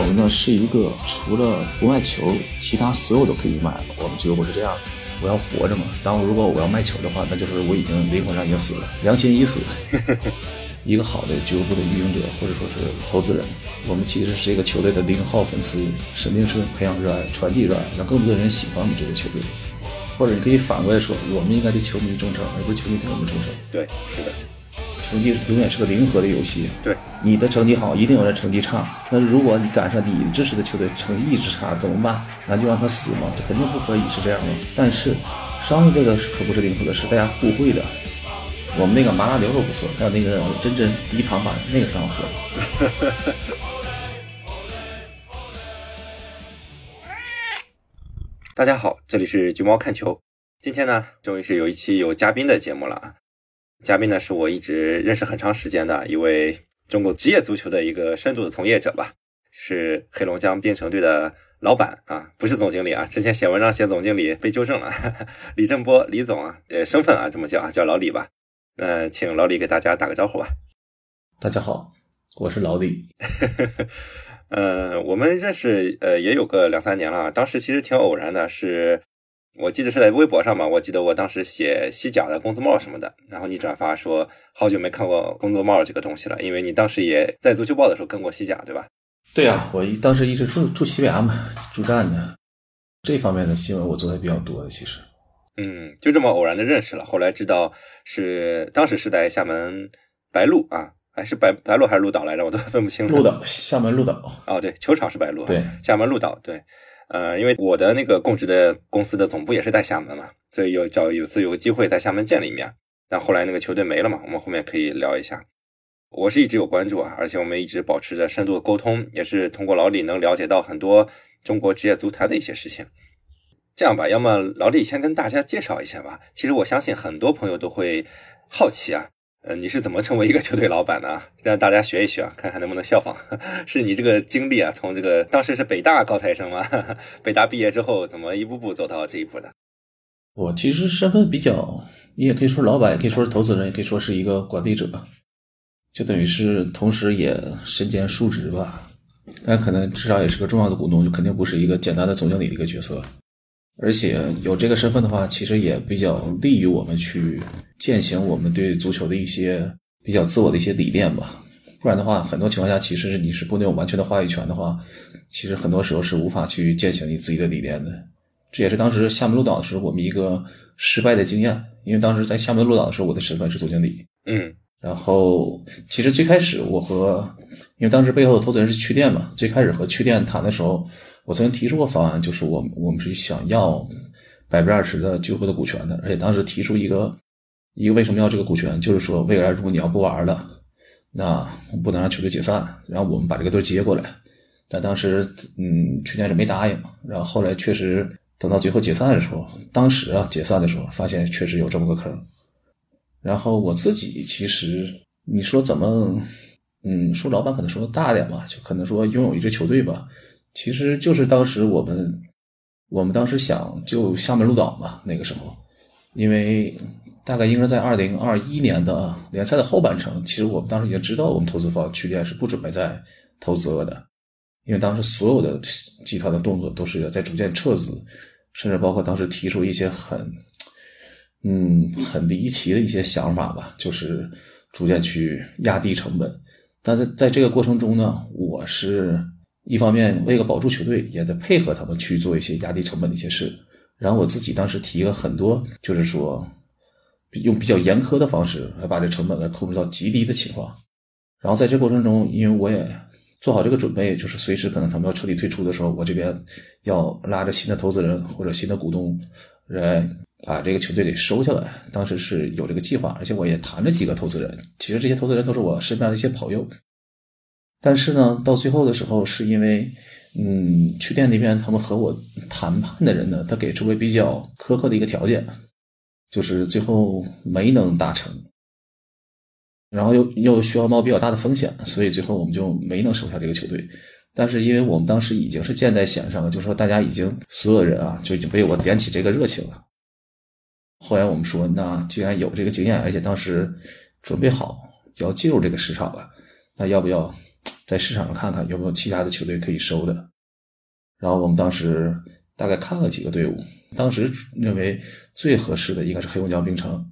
我们呢是一个除了不卖球，其他所有都可以卖。我们俱乐部是这样的，我要活着嘛。当如果我要卖球的话，那就是我已经灵魂上已经死了，良心已死。一个好的俱乐部的运营者或者说是投资人，我们其实是一个球队的零号粉丝，使命是培养热爱、传递热爱，让更多的人喜欢我们这个球队。或者你可以反过来说，我们应该对球迷忠诚，而不是球迷对我们忠诚。对，是的，成绩永远是个零和的游戏。对，你的成绩好，一定有人成绩差。那如果你赶上你支持的球队成绩一直差，怎么办？那就让他死嘛，这肯定不可以是这样的。但是，商业这个可不是零和的，是大家互惠的。我们那个麻辣牛肉不错，还有那个真真低糖版那个挺好喝。大家好，这里是橘猫看球。今天呢，终于是有一期有嘉宾的节目了啊！嘉宾呢，是我一直认识很长时间的一位中国职业足球的一个深度的从业者吧，是黑龙江边城队的老板啊，不是总经理啊。之前写文章写总经理被纠正了，李振波，李总啊，呃，身份啊这么叫啊，叫老李吧。呃，请老李给大家打个招呼吧。大家好，我是老李。呃，我们认识呃也有个两三年了，当时其实挺偶然的，是我记得是在微博上嘛，我记得我当时写西甲的工资帽什么的，然后你转发说好久没看过工作帽这个东西了，因为你当时也在足球报的时候跟过西甲，对吧？对呀，我当时一直住住西班牙嘛，驻站的，这方面的新闻我做的比较多的，其实。嗯，就这么偶然的认识了，后来知道是当时是在厦门白鹭啊。还是白白鹭还是鹭岛来着？我都分不清了。鹭岛，厦门鹭岛。哦，对，球场是白鹭。对，厦门鹭岛。对，呃，因为我的那个供职的公司的总部也是在厦门嘛，所以有找有次有个机会在厦门见了一面。但后来那个球队没了嘛，我们后面可以聊一下。我是一直有关注啊，而且我们一直保持着深度的沟通，也是通过老李能了解到很多中国职业足坛的一些事情。这样吧，要么老李先跟大家介绍一下吧。其实我相信很多朋友都会好奇啊。呃，你是怎么成为一个球队老板的？让大家学一学啊，看看能不能效仿。是你这个经历啊，从这个当时是北大高材生吗？北大毕业之后，怎么一步步走到这一步的？我其实身份比较，你也可以说老板，也可以说是投资人，也可以说是一个管理者，就等于是同时也身兼数职吧。但可能至少也是个重要的股东，就肯定不是一个简单的总经理的一个角色。而且有这个身份的话，其实也比较利于我们去践行我们对足球的一些比较自我的一些理念吧。不然的话，很多情况下，其实是你是不能有完全的话语权的话，其实很多时候是无法去践行你自己的理念的。这也是当时厦门鹿岛的时候我们一个失败的经验，因为当时在厦门鹿岛的时候，我的身份是总经理。嗯。然后，其实最开始我和，因为当时背后的投资人是趣店嘛，最开始和趣店谈的时候。我曾经提出过方案，就是我我们是想要百分之二十的俱乐部的股权的，而且当时提出一个一个为什么要这个股权，就是说未来如果你要不玩了，那不能让球队解散，然后我们把这个队接过来。但当时嗯，去年是没答应，然后后来确实等到最后解散的时候，当时啊解散的时候发现确实有这么个坑。然后我自己其实你说怎么嗯说老板可能说的大点吧，就可能说拥有一支球队吧。其实就是当时我们，我们当时想就厦门鹿岛嘛，那个时候，因为大概应该在二零二一年的联赛的后半程，其实我们当时已经知道我们投资方区店是不准备再投资了的，因为当时所有的集团的动作都是在逐渐撤资，甚至包括当时提出一些很，嗯，很离奇的一些想法吧，就是逐渐去压低成本，但是在这个过程中呢，我是。一方面为了保住球队，也得配合他们去做一些压低成本的一些事。然后我自己当时提了很多，就是说用比较严苛的方式来把这成本来控制到极低的情况。然后在这过程中，因为我也做好这个准备，就是随时可能他们要彻底退出的时候，我这边要拉着新的投资人或者新的股东来把这个球队给收下来。当时是有这个计划，而且我也谈了几个投资人。其实这些投资人都是我身边的一些朋友。但是呢，到最后的时候，是因为，嗯，去店那边他们和我谈判的人呢，他给出了比较苛刻的一个条件，就是最后没能达成。然后又又需要冒比较大的风险，所以最后我们就没能收下这个球队。但是因为我们当时已经是箭在弦上了，就说大家已经所有人啊就已经被我点起这个热情了。后来我们说，那既然有这个经验，而且当时准备好要进入这个市场了，那要不要在市场上看看有没有其他的球队可以收的？然后我们当时大概看了几个队伍，当时认为最合适的应该是黑龙江冰城。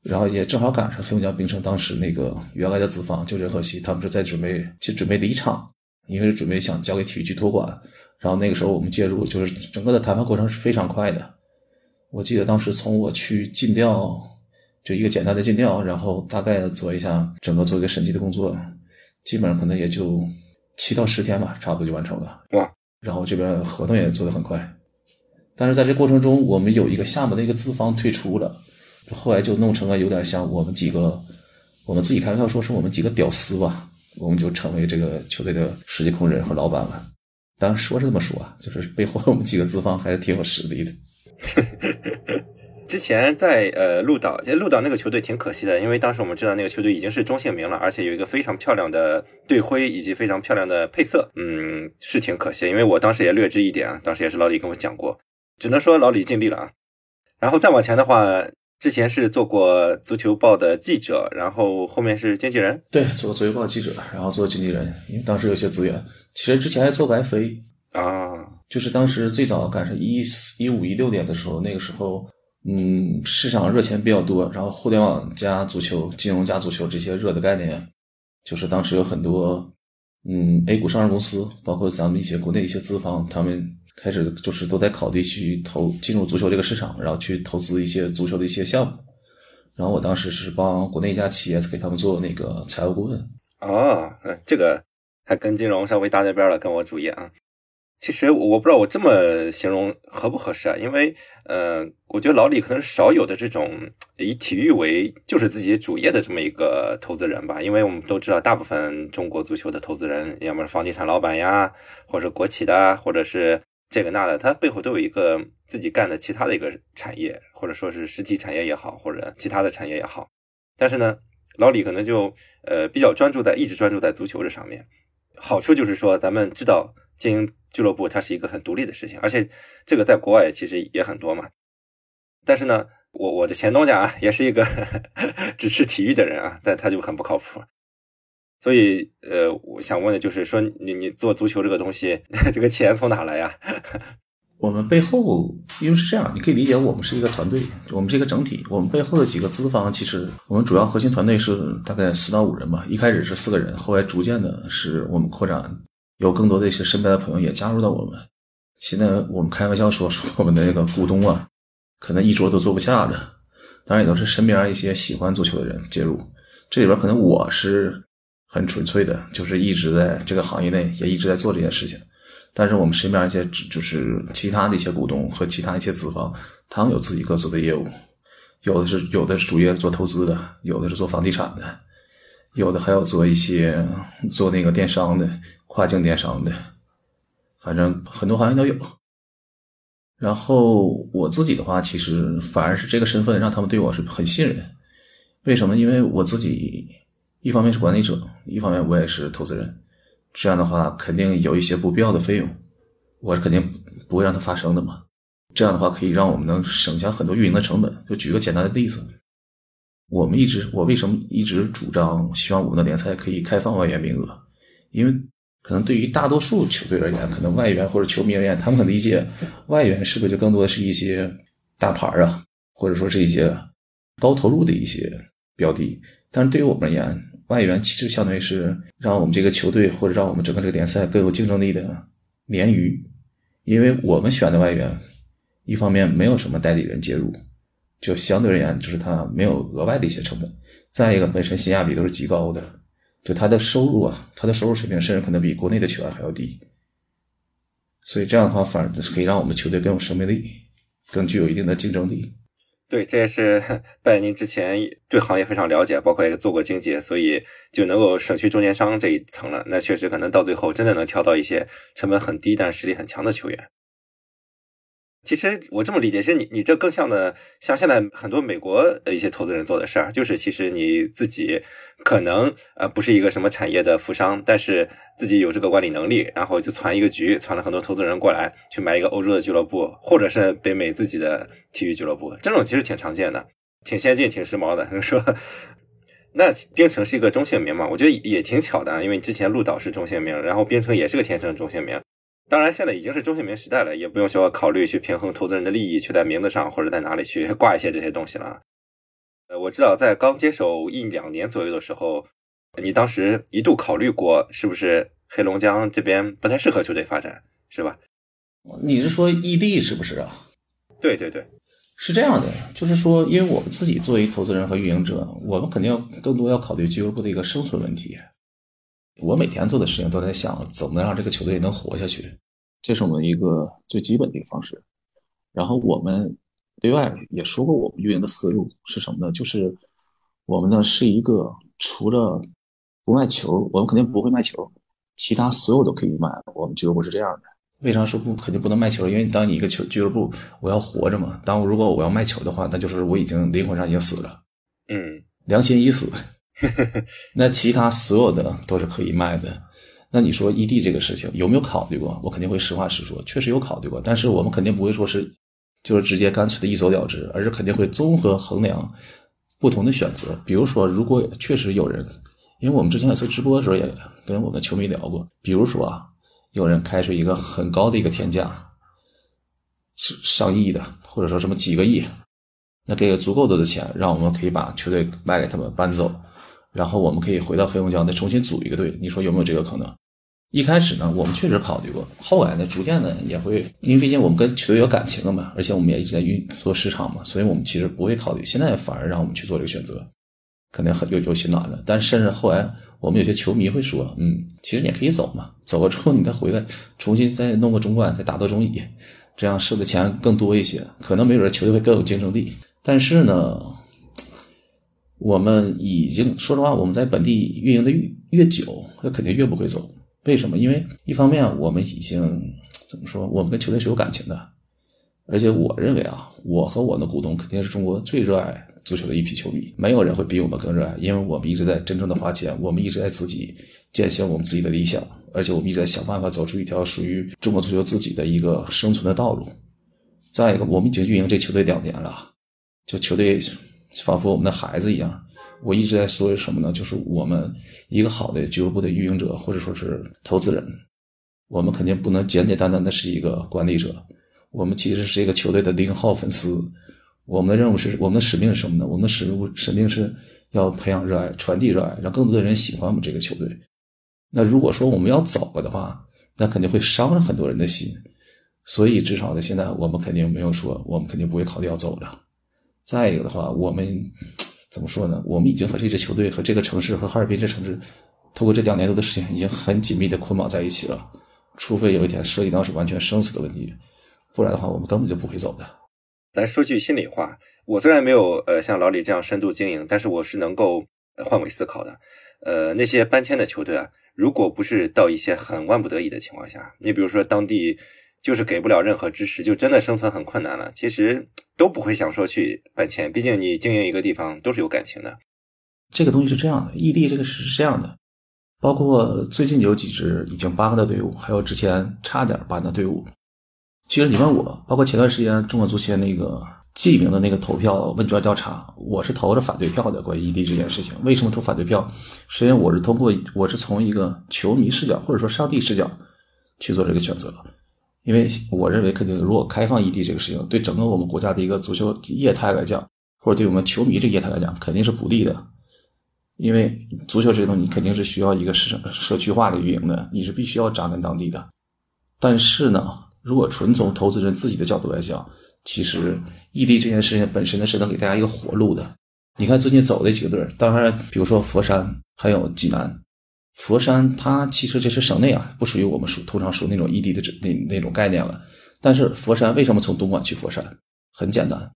然后也正好赶上黑龙江冰城当时那个原来的资方就任和熙，他们是在准备去准备离场，因为是准备想交给体育局托管。然后那个时候我们介入，就是整个的谈判过程是非常快的。我记得当时从我去尽调，就一个简单的尽调，然后大概做一下整个做一个审计的工作，基本上可能也就七到十天吧，差不多就完成了。哇！然后这边合同也做得很快，但是在这过程中，我们有一个项目的一个资方退出了。后来就弄成了有点像我们几个，我们自己开玩笑说是我们几个屌丝吧，我们就成为这个球队的实际控制人和老板了。当然说是这么说啊，就是背后我们几个资方还是挺有实力的。之前在呃鹿岛，其实鹿岛那个球队挺可惜的，因为当时我们知道那个球队已经是中性名了，而且有一个非常漂亮的队徽以及非常漂亮的配色，嗯，是挺可惜。因为我当时也略知一点啊，当时也是老李跟我讲过，只能说老李尽力了啊。然后再往前的话。之前是做过足球报的记者，然后后面是经纪人。对，做足球报记者，然后做经纪人，因为当时有些资源。其实之前还做过 FA 啊，就是当时最早赶上一四一五一六年的时候，那个时候，嗯，市场热钱比较多，然后互联网加足球、金融加足球这些热的概念，就是当时有很多，嗯，A 股上市公司，包括咱们一些国内一些资方，他们。开始就是都在考虑去投进入足球这个市场，然后去投资一些足球的一些项目。然后我当时是帮国内一家企业给他们做那个财务顾问。哦，这个还跟金融稍微搭在边了，跟我主业啊。其实我不知道我这么形容合不合适啊，因为呃，我觉得老李可能少有的这种以体育为就是自己主业的这么一个投资人吧。因为我们都知道，大部分中国足球的投资人，要么是房地产老板呀，或者国企的，或者是。这个那的，他背后都有一个自己干的其他的一个产业，或者说是实体产业也好，或者其他的产业也好。但是呢，老李可能就呃比较专注在，一直专注在足球这上面。好处就是说，咱们知道经营俱乐部它是一个很独立的事情，而且这个在国外其实也很多嘛。但是呢，我我的前东家啊，也是一个 只是体育的人啊，但他就很不靠谱。所以，呃，我想问的就是说，你你做足球这个东西，这个钱从哪来呀？我们背后，因为是这样，你可以理解，我们是一个团队，我们是一个整体。我们背后的几个资方，其实我们主要核心团队是大概四到五人吧。一开始是四个人，后来逐渐的是我们扩展，有更多的一些身边的朋友也加入到我们。现在我们开玩笑说，说我们的那个股东啊，可能一桌都坐不下了。当然也都是身边一些喜欢足球的人介入。这里边可能我是。很纯粹的，就是一直在这个行业内，也一直在做这件事情。但是我们身边一些就是其他的一些股东和其他一些资方，他们有自己各自的业务，有的是有的是主业做投资的，有的是做房地产的，有的还有做一些做那个电商的，跨境电商的，反正很多行业都有。然后我自己的话，其实反而是这个身份让他们对我是很信任。为什么？因为我自己。一方面是管理者，一方面我也是投资人，这样的话肯定有一些不必要的费用，我是肯定不会让它发生的嘛。这样的话可以让我们能省下很多运营的成本。就举个简单的例子，我们一直我为什么一直主张希望我们的联赛可以开放外援名额？因为可能对于大多数球队而言，可能外援或者球迷而言，他们很理解外援是不是就更多的是一些大牌啊，或者说是一些高投入的一些标的。但是对于我们而言，外援其实相当于是让我们这个球队或者让我们整个这个联赛更有竞争力的鲶鱼，因为我们选的外援，一方面没有什么代理人介入，就相对而言就是他没有额外的一些成本；再一个，本身性价比都是极高的，就他的收入啊，他的收入水平甚至可能比国内的球员还要低，所以这样的话反而可以让我们球队更有生命力，更具有一定的竞争力。对，这也是拜您之前对行业非常了解，包括也做过经济，所以就能够省去中间商这一层了。那确实可能到最后真的能挑到一些成本很低但实力很强的球员。其实我这么理解，其实你你这更像的，像现在很多美国的一些投资人做的事儿，就是其实你自己可能呃不是一个什么产业的富商，但是自己有这个管理能力，然后就攒一个局，攒了很多投资人过来去买一个欧洲的俱乐部，或者是北美自己的体育俱乐部，这种其实挺常见的，挺先进、挺时髦的。说那冰城是一个中性名嘛？我觉得也挺巧的，因为之前鹿岛是中性名，然后冰城也是个天生中性名。当然，现在已经是中性名时代了，也不用说考虑去平衡投资人的利益，去在名字上或者在哪里去 挂一些这些东西了。呃，我知道在刚接手一两年左右的时候，你当时一度考虑过是不是黑龙江这边不太适合球队发展，是吧？你是说异地是不是啊？对对对，是这样的，就是说，因为我们自己作为投资人和运营者，我们肯定要更多要考虑俱乐部的一个生存问题。我每天做的事情都在想，怎么能让这个球队能活下去，这是我们一个最基本的一个方式。然后我们对外也说过，我们运营的思路是什么呢？就是我们呢是一个除了不卖球，我们肯定不会卖球，其他所有都可以卖。我们俱乐部是这样的。为啥说不肯定不能卖球？因为当你一个球俱乐部，我要活着嘛。当如果我要卖球的话，那就是我已经灵魂上已经死了，嗯，良心已死。那其他所有的都是可以卖的。那你说异地这个事情有没有考虑过？我肯定会实话实说，确实有考虑过。但是我们肯定不会说是就是直接干脆的一走了之，而是肯定会综合衡量不同的选择。比如说，如果确实有人，因为我们之前有次直播的时候也跟我们球迷聊过，比如说啊，有人开出一个很高的一个天价，是上亿的，或者说什么几个亿，那给了足够多的钱，让我们可以把球队卖给他们搬走。然后我们可以回到黑龙江再重新组一个队，你说有没有这个可能？一开始呢，我们确实考虑过，后来呢，逐渐的也会，因为毕竟我们跟球队有感情了嘛，而且我们也一直在运做市场嘛，所以我们其实不会考虑。现在反而让我们去做这个选择，可能很有有些难了。但甚至后来，我们有些球迷会说，嗯，其实你也可以走嘛，走了之后你再回来，重新再弄个中冠，再打到中乙，这样收的钱更多一些，可能没准球队会更有竞争力。但是呢？我们已经说实话，我们在本地运营的越越久，那肯定越不会走。为什么？因为一方面我们已经怎么说，我们跟球队是有感情的，而且我认为啊，我和我的股东肯定是中国最热爱足球的一批球迷，没有人会比我们更热爱，因为我们一直在真正的花钱，我们一直在自己践行我们自己的理想，而且我们一直在想办法走出一条属于中国足球自己的一个生存的道路。再一个，我们已经运营这球队两年了，就球队。仿佛我们的孩子一样，我一直在说什么呢？就是我们一个好的俱乐部的运营者，或者说是投资人，我们肯定不能简简单单的是一个管理者，我们其实是一个球队的零号粉丝。我们的任务是，我们的使命是什么呢？我们的使命使命是要培养热爱，传递热爱，让更多的人喜欢我们这个球队。那如果说我们要走了的话，那肯定会伤了很多人的心。所以至少呢，现在我们肯定没有说，我们肯定不会考虑要走了。再一个的话，我们 怎么说呢？我们已经和这支球队、和这个城市、和哈尔滨这城市，通过这两年多的时间，已经很紧密的捆绑在一起了。除非有一天涉及到是完全生死的问题，不然的话，我们根本就不会走的。咱说句心里话，我虽然没有呃像老李这样深度经营，但是我是能够换位思考的。呃，那些搬迁的球队啊，如果不是到一些很万不得已的情况下，你比如说当地。就是给不了任何支持，就真的生存很困难了。其实都不会想说去搬迁，毕竟你经营一个地方都是有感情的。这个东西是这样的，异地这个是这样的，包括最近有几支已经搬的队伍，还有之前差点搬的队伍。其实你问我，包括前段时间中国足协那个记名的那个投票问卷调查，我是投了反对票的。关于异地这件事情，为什么投反对票？是因为我是通过我是从一个球迷视角或者说上帝视角去做这个选择。因为我认为，肯定如果开放异地这个事情，对整个我们国家的一个足球业态来讲，或者对我们球迷这业态来讲，肯定是不利的。因为足球这个东西肯定是需要一个市社区化的运营的，你是必须要扎根当地的。但是呢，如果纯从投资人自己的角度来讲，其实异地这件事情本身呢是能给大家一个活路的。你看最近走的几个队当然比如说佛山还有济南。佛山，它其实这是省内啊，不属于我们属通常属那种异地的那那种概念了。但是佛山为什么从东莞去佛山？很简单，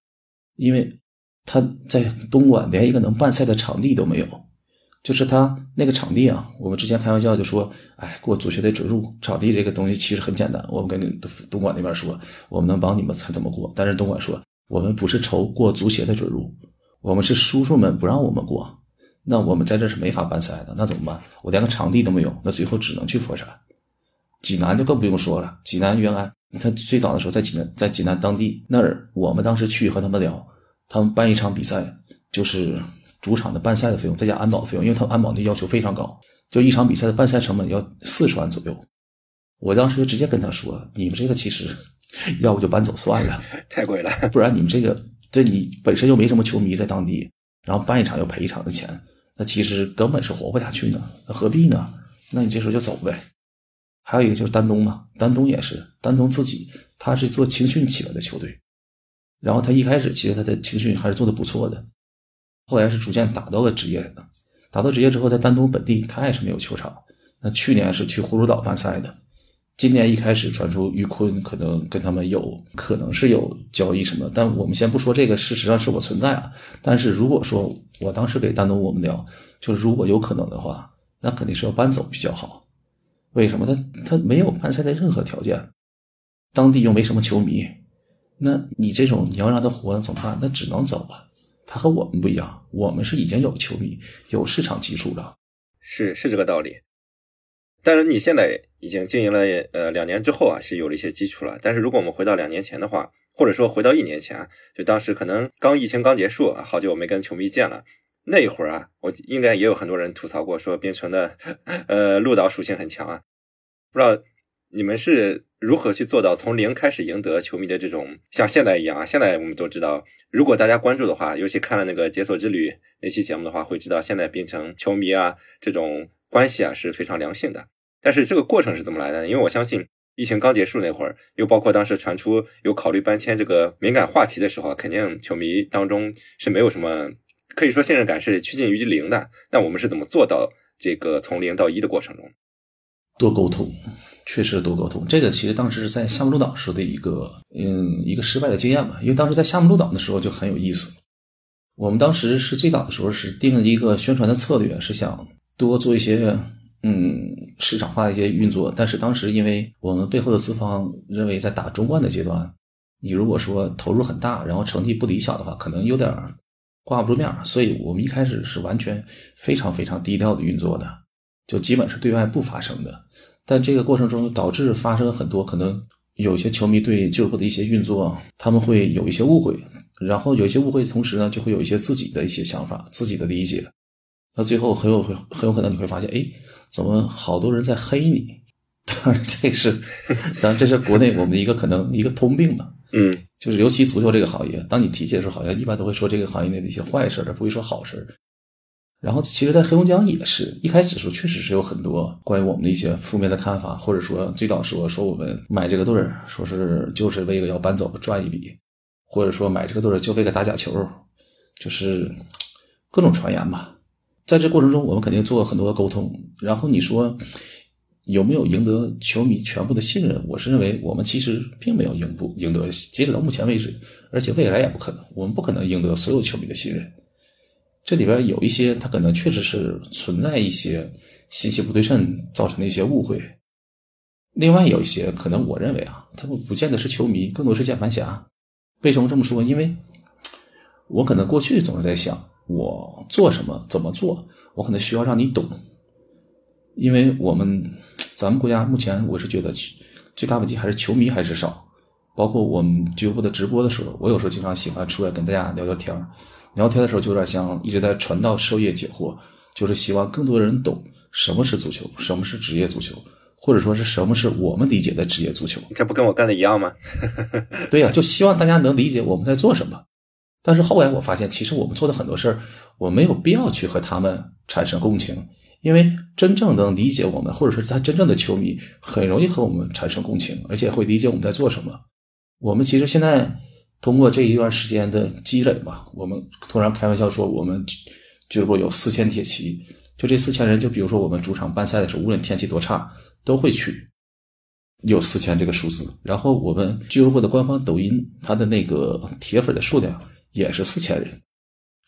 因为他在东莞连一个能办赛的场地都没有，就是他那个场地啊，我们之前开玩笑就说，哎，过足协的准入，场地这个东西其实很简单。我们跟东东莞那边说，我们能帮你们才怎么过。但是东莞说，我们不是愁过足协的准入，我们是叔叔们不让我们过。那我们在这是没法办赛的，那怎么办？我连个场地都没有，那最后只能去佛山。济南就更不用说了，济南原来他最早的时候在济南，在济南当地那儿，我们当时去和他们聊，他们办一场比赛就是。主场的办赛的费用，再加安保费用，因为他们安保的要求非常高，就一场比赛的办赛成本要四十万左右。我当时就直接跟他说：“你们这个其实，要不就搬走算了，太贵了。不然你们这个，这你本身又没什么球迷在当地，然后办一场又赔一场的钱，那其实根本是活不下去呢。那何必呢？那你这时候就走呗。还有一个就是丹东嘛，丹东也是，丹东自己他是做青训起来的球队，然后他一开始其实他的青训还是做的不错的。”后来是逐渐打到了职业的，打到职业之后，在丹东本地他也是没有球场。那去年是去葫芦岛办赛的，今年一开始传出于坤可能跟他们有可能是有交易什么，但我们先不说这个，事实上是我存在啊。但是如果说我当时给丹东我们聊，就是如果有可能的话，那肯定是要搬走比较好。为什么？他他没有办赛的任何条件，当地又没什么球迷，那你这种你要让他活怎么办？那只能走啊。他和我们不一样，我们是已经有球迷、有市场基础了，是是这个道理。但是你现在已经经营了呃两年之后啊，是有了一些基础了。但是如果我们回到两年前的话，或者说回到一年前，就当时可能刚疫情刚结束，好久我没跟球迷见了，那一会儿啊，我应该也有很多人吐槽过，说冰城的呃鹿岛属性很强啊，不知道。你们是如何去做到从零开始赢得球迷的这种像现在一样啊？现在我们都知道，如果大家关注的话，尤其看了那个《解锁之旅》那期节目的话，会知道现在冰城球迷啊这种关系啊是非常良性的。但是这个过程是怎么来的？因为我相信疫情刚结束那会儿，又包括当时传出有考虑搬迁这个敏感话题的时候，肯定球迷当中是没有什么可以说信任感是趋近于零的。但我们是怎么做到这个从零到一的过程中？多沟通。确实多沟通，这个其实当时是在夏目鹿岛时的一个，嗯，一个失败的经验吧。因为当时在夏目鹿岛的时候就很有意思。我们当时是最早的时候是定了一个宣传的策略，是想多做一些，嗯，市场化的一些运作。但是当时因为我们背后的资方认为，在打中冠的阶段，你如果说投入很大，然后成绩不理想的话，可能有点挂不住面儿所以我们一开始是完全非常非常低调的运作的，就基本是对外不发声的。但这个过程中导致发生很多可能有些球迷对俱乐部的一些运作，他们会有一些误会，然后有一些误会同时呢，就会有一些自己的一些想法、自己的理解。那最后很有很很有可能你会发现，哎，怎么好多人在黑你？当然这是，当然这是国内我们一个可能一个通病吧。嗯，就是尤其足球这个行业，当你提起的时候，好像一般都会说这个行业内的一些坏事而不会说好事然后，其实，在黑龙江也是一开始的时候，确实是有很多关于我们的一些负面的看法，或者说最早说说我们买这个队儿，说是就是为了要搬走赚一笔，或者说买这个队儿就为了打假球，就是各种传言吧。在这过程中，我们肯定做了很多的沟通。然后你说有没有赢得球迷全部的信任？我是认为我们其实并没有赢不赢得，截止到目前为止，而且未来也不可能，我们不可能赢得所有球迷的信任。这里边有一些，他可能确实是存在一些信息不对称造成的一些误会。另外有一些可能，我认为啊，他们不见得是球迷，更多是键盘侠。为什么这么说？因为我可能过去总是在想，我做什么，怎么做，我可能需要让你懂。因为我们咱们国家目前，我是觉得最大问题还是球迷还是少。包括我们俱乐部的直播的时候，我有时候经常喜欢出来跟大家聊聊天儿。聊天的时候就有点像一直在传道授业解惑，就是希望更多人懂什么是足球，什么是职业足球，或者说是什么是我们理解的职业足球。这不跟我干的一样吗？对呀，就希望大家能理解我们在做什么。但是后来我发现，其实我们做的很多事儿，我没有必要去和他们产生共情，因为真正能理解我们，或者是他真正的球迷，很容易和我们产生共情，而且会理解我们在做什么。我们其实现在。通过这一段时间的积累吧，我们突然开玩笑说，我们俱乐部有四千铁骑，就这四千人，就比如说我们主场办赛的时候，无论天气多差，都会去，有四千这个数字。然后我们俱乐部的官方抖音，它的那个铁粉的数量也是四千人，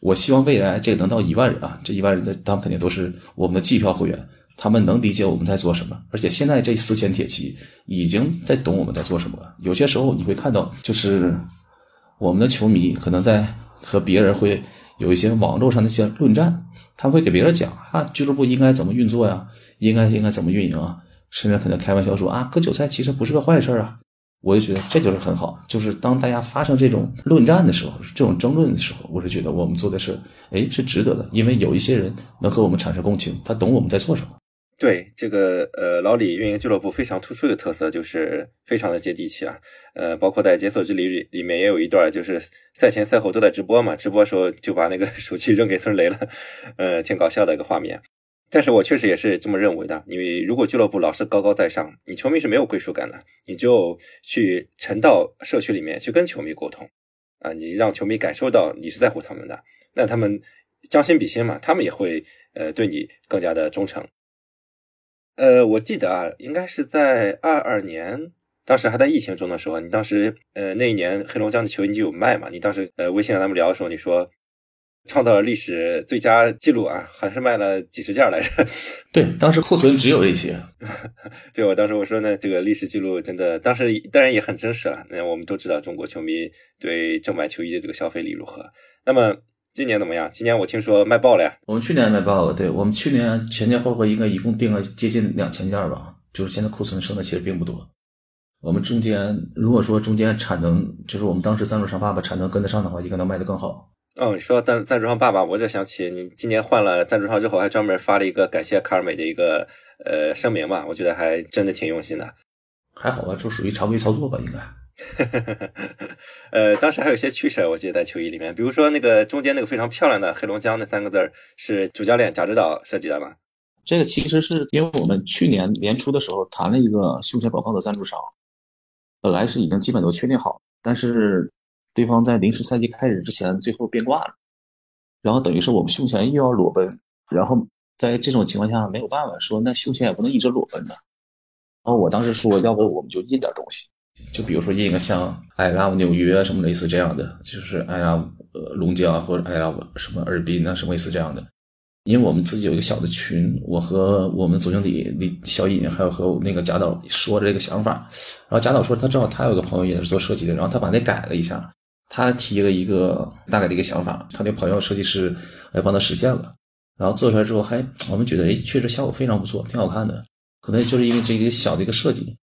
我希望未来这个能到一万人啊，这一万人的他们肯定都是我们的季票会员，他们能理解我们在做什么，而且现在这四千铁骑已经在懂我们在做什么了。有些时候你会看到，就是我们的球迷可能在和别人会有一些网络上的一些论战，他会给别人讲啊，俱乐部应该怎么运作呀，应该应该怎么运营啊，甚至可能开玩笑说啊，割韭菜其实不是个坏事啊。我就觉得这就是很好，就是当大家发生这种论战的时候，这种争论的时候，我是觉得我们做的是，哎，是值得的，因为有一些人能和我们产生共情，他懂我们在做什么。对这个呃，老李运营俱乐部非常突出的特色就是非常的接地气啊，呃，包括在解锁之旅里里面也有一段，就是赛前赛后都在直播嘛，直播时候就把那个 手机扔给孙雷了，呃，挺搞笑的一个画面。但是我确实也是这么认为的。你如果俱乐部老是高高在上，你球迷是没有归属感的。你就去沉到社区里面去跟球迷沟通啊，你让球迷感受到你是在乎他们的，那他们将心比心嘛，他们也会呃对你更加的忠诚。呃，我记得啊，应该是在二二年，当时还在疫情中的时候，你当时呃那一年黑龙江的球衣就有卖嘛，你当时呃微信跟咱们聊的时候，你说。创造了历史最佳记录啊，好像是卖了几十件来着。对，当时库存只有这些。对，我当时我说呢，这个历史记录真的，当时当然也很真实了。那我们都知道中国球迷对正版球衣的这个消费力如何。那么今年怎么样？今年我听说卖爆了呀。我们去年卖爆了，对我们去年前前后后应该一共订了接近两千件吧。就是现在库存剩的其实并不多。我们中间如果说中间产能，就是我们当时赞助商爸爸产能跟得上的话，应该能卖得更好。哦，你说赞赞助商爸爸，我就想起你今年换了赞助商之后，还专门发了一个感谢卡尔美的一个呃声明吧，我觉得还真的挺用心的。还好吧，就属于常规操作吧，应该。呃，当时还有一些趣事，我记得在球衣里面，比如说那个中间那个非常漂亮的黑龙江那三个字是主教练贾指导设计的吧？这个其实是因为我们去年年初的时候谈了一个休闲广告的赞助商，本来是已经基本都确定好，但是。对方在临时赛季开始之前最后变卦了，然后等于是我们胸前又要裸奔，然后在这种情况下没有办法说那胸前也不能一直裸奔的。然后我当时说，要不我们就印点东西，就比如说印个像 I love 纽约什么类似这样的，就是 I love 呃龙江或者 I love 什么尔滨啊什么类似这样的。因为我们自己有一个小的群，我和我们总经理李小尹，还有和那个贾导说这个想法，然后贾导说他正好他有个朋友也是做设计的，然后他把那改了一下。他提了一个大概的一个想法，他的朋友设计师来帮他实现了，然后做出来之后还我们觉得哎，确实效果非常不错，挺好看的。可能就是因为这个小的一个设计，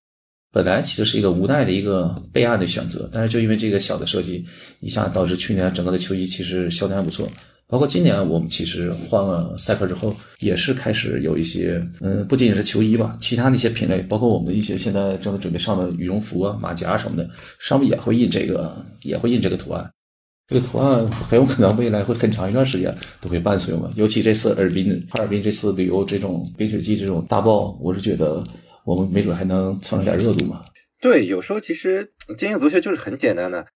本来其实是一个无奈的一个备案的选择，但是就因为这个小的设计，一下导致去年整个的球衣其实销量还不错。包括今年我们其实换了赛克之后，也是开始有一些，嗯，不仅仅是球衣吧，其他的一些品类，包括我们一些现在正在准备上的羽绒服啊、马甲什么的，上面也会印这个，也会印这个图案。这个图案很有可能未来会很长一段时间都会伴随我们。尤其这次尔滨、哈尔滨这次旅游这种冰雪季这种大爆，我是觉得我们没准还能蹭上点热度嘛。对，有时候其实经营足球就是很简单的，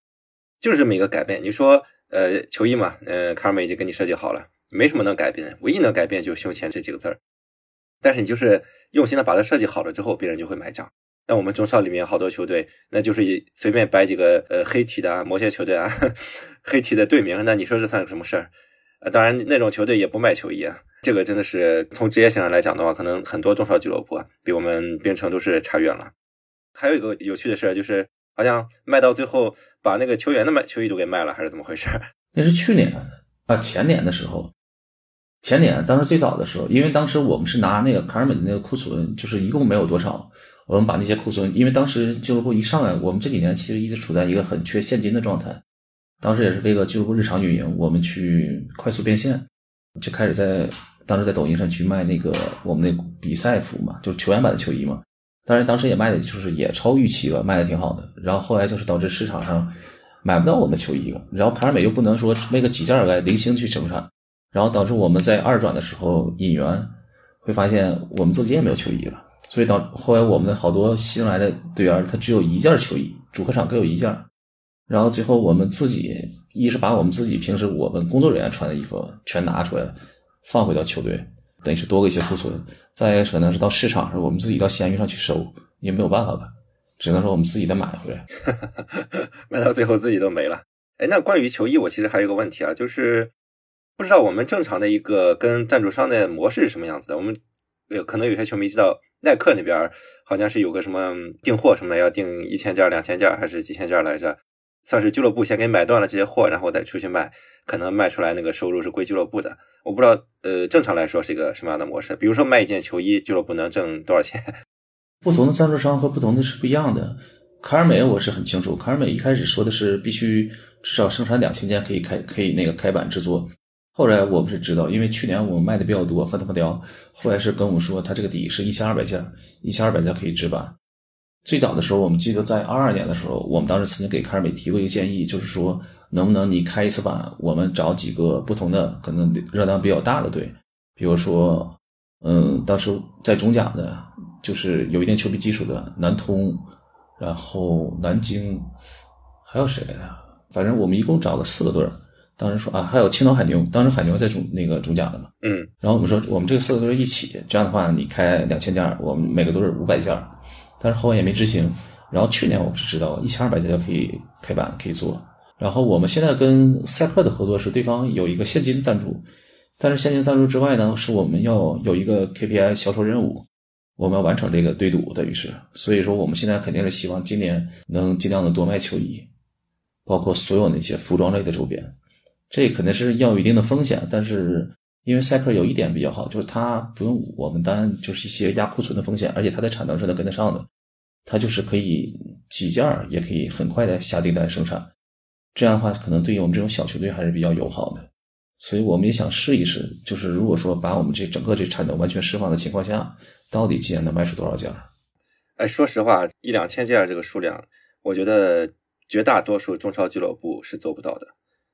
就是这么一个改变。你说。呃，球衣嘛，呃，卡尔美已经给你设计好了，没什么能改变，唯一能改变就是胸前这几个字儿。但是你就是用心的把它设计好了之后，别人就会买账。那我们中超里面好多球队，那就是随便摆几个呃黑体的啊某些球队啊，黑体的队名，那你说这算个什么事儿？呃，当然那种球队也不卖球衣啊。这个真的是从职业性上来讲的话，可能很多中超俱乐部啊，比我们冰城都是差远了。还有一个有趣的事儿就是。好像卖到最后，把那个球员的卖球衣都给卖了，还是怎么回事？那是去年啊，前年的时候，前年当时最早的时候，因为当时我们是拿那个卡尔美的那个库存，就是一共没有多少，我们把那些库存，因为当时俱乐部一上来，我们这几年其实一直处在一个很缺现金的状态，当时也是为了俱乐部日常运营，我们去快速变现，就开始在当时在抖音上去卖那个我们那比赛服嘛，就是球员版的球衣嘛。当然，当时也卖的就是也超预期了，卖的挺好的。然后后来就是导致市场上买不到我们球衣了。然后卡尔美又不能说为个几件来零星去生产，然后导致我们在二转的时候引援，会发现我们自己也没有球衣了。所以到后来我们的好多新来的队员，他只有一件球衣，主客场各有一件。然后最后我们自己一是把我们自己平时我们工作人员穿的衣服全拿出来放回到球队。等于是多个一些库存，再一个可能是到市场上，我们自己到闲鱼上去收，也没有办法吧，只能说我们自己再买回来，买到最后自己都没了。哎，那关于球衣，我其实还有个问题啊，就是不知道我们正常的一个跟赞助商的模式是什么样子的。我们有可能有些球迷知道，耐克那边好像是有个什么订货什么的要订一千件、两千件还是几千件来着，算是俱乐部先给买断了这些货，然后再出去卖，可能卖出来那个收入是归俱乐部的。我不知道，呃，正常来说是一个什么样的模式？比如说卖一件球衣，俱乐部能挣多少钱？不同的赞助商和不同的是不一样的。卡尔美我是很清楚，卡尔美一开始说的是必须至少生产两千件可以开可以那个开版制作。后来我们是知道，因为去年我卖的比较多，发他发雕，后来是跟我说他这个底是一千二百件，一千二百件可以制版。最早的时候，我们记得在二二年的时候，我们当时曾经给卡尔美提过一个建议，就是说能不能你开一次版，我们找几个不同的可能热量比较大的队，比如说，嗯，当时在中甲的，就是有一定球迷基础的南通。然后南京还有谁来着？反正我们一共找了四个队儿。当时说啊，还有青岛海牛，当时海牛在中那个中甲的嘛。嗯。然后我们说，我们这个四个队一起，这样的话你开两千件，我们每个都是五百件。但是后来也没执行。然后去年我们是知道一千二百家就可以开板可以做。然后我们现在跟赛克的合作是对方有一个现金赞助，但是现金赞助之外呢，是我们要有一个 KPI 销售任务。我们要完成这个对赌，等于是，所以说我们现在肯定是希望今年能尽量的多卖球衣，包括所有那些服装类的周边，这肯定是要有一定的风险。但是因为赛克有一点比较好，就是它不用我们担，就是一些压库存的风险，而且它的产能是能跟得上的，它就是可以几件也可以很快的下订单生产，这样的话可能对于我们这种小球队还是比较友好的。所以我们也想试一试，就是如果说把我们这整个这产能完全释放的情况下。到底今年能卖出多少件？哎，说实话，一两千件这个数量，我觉得绝大多数中超俱乐部是做不到的，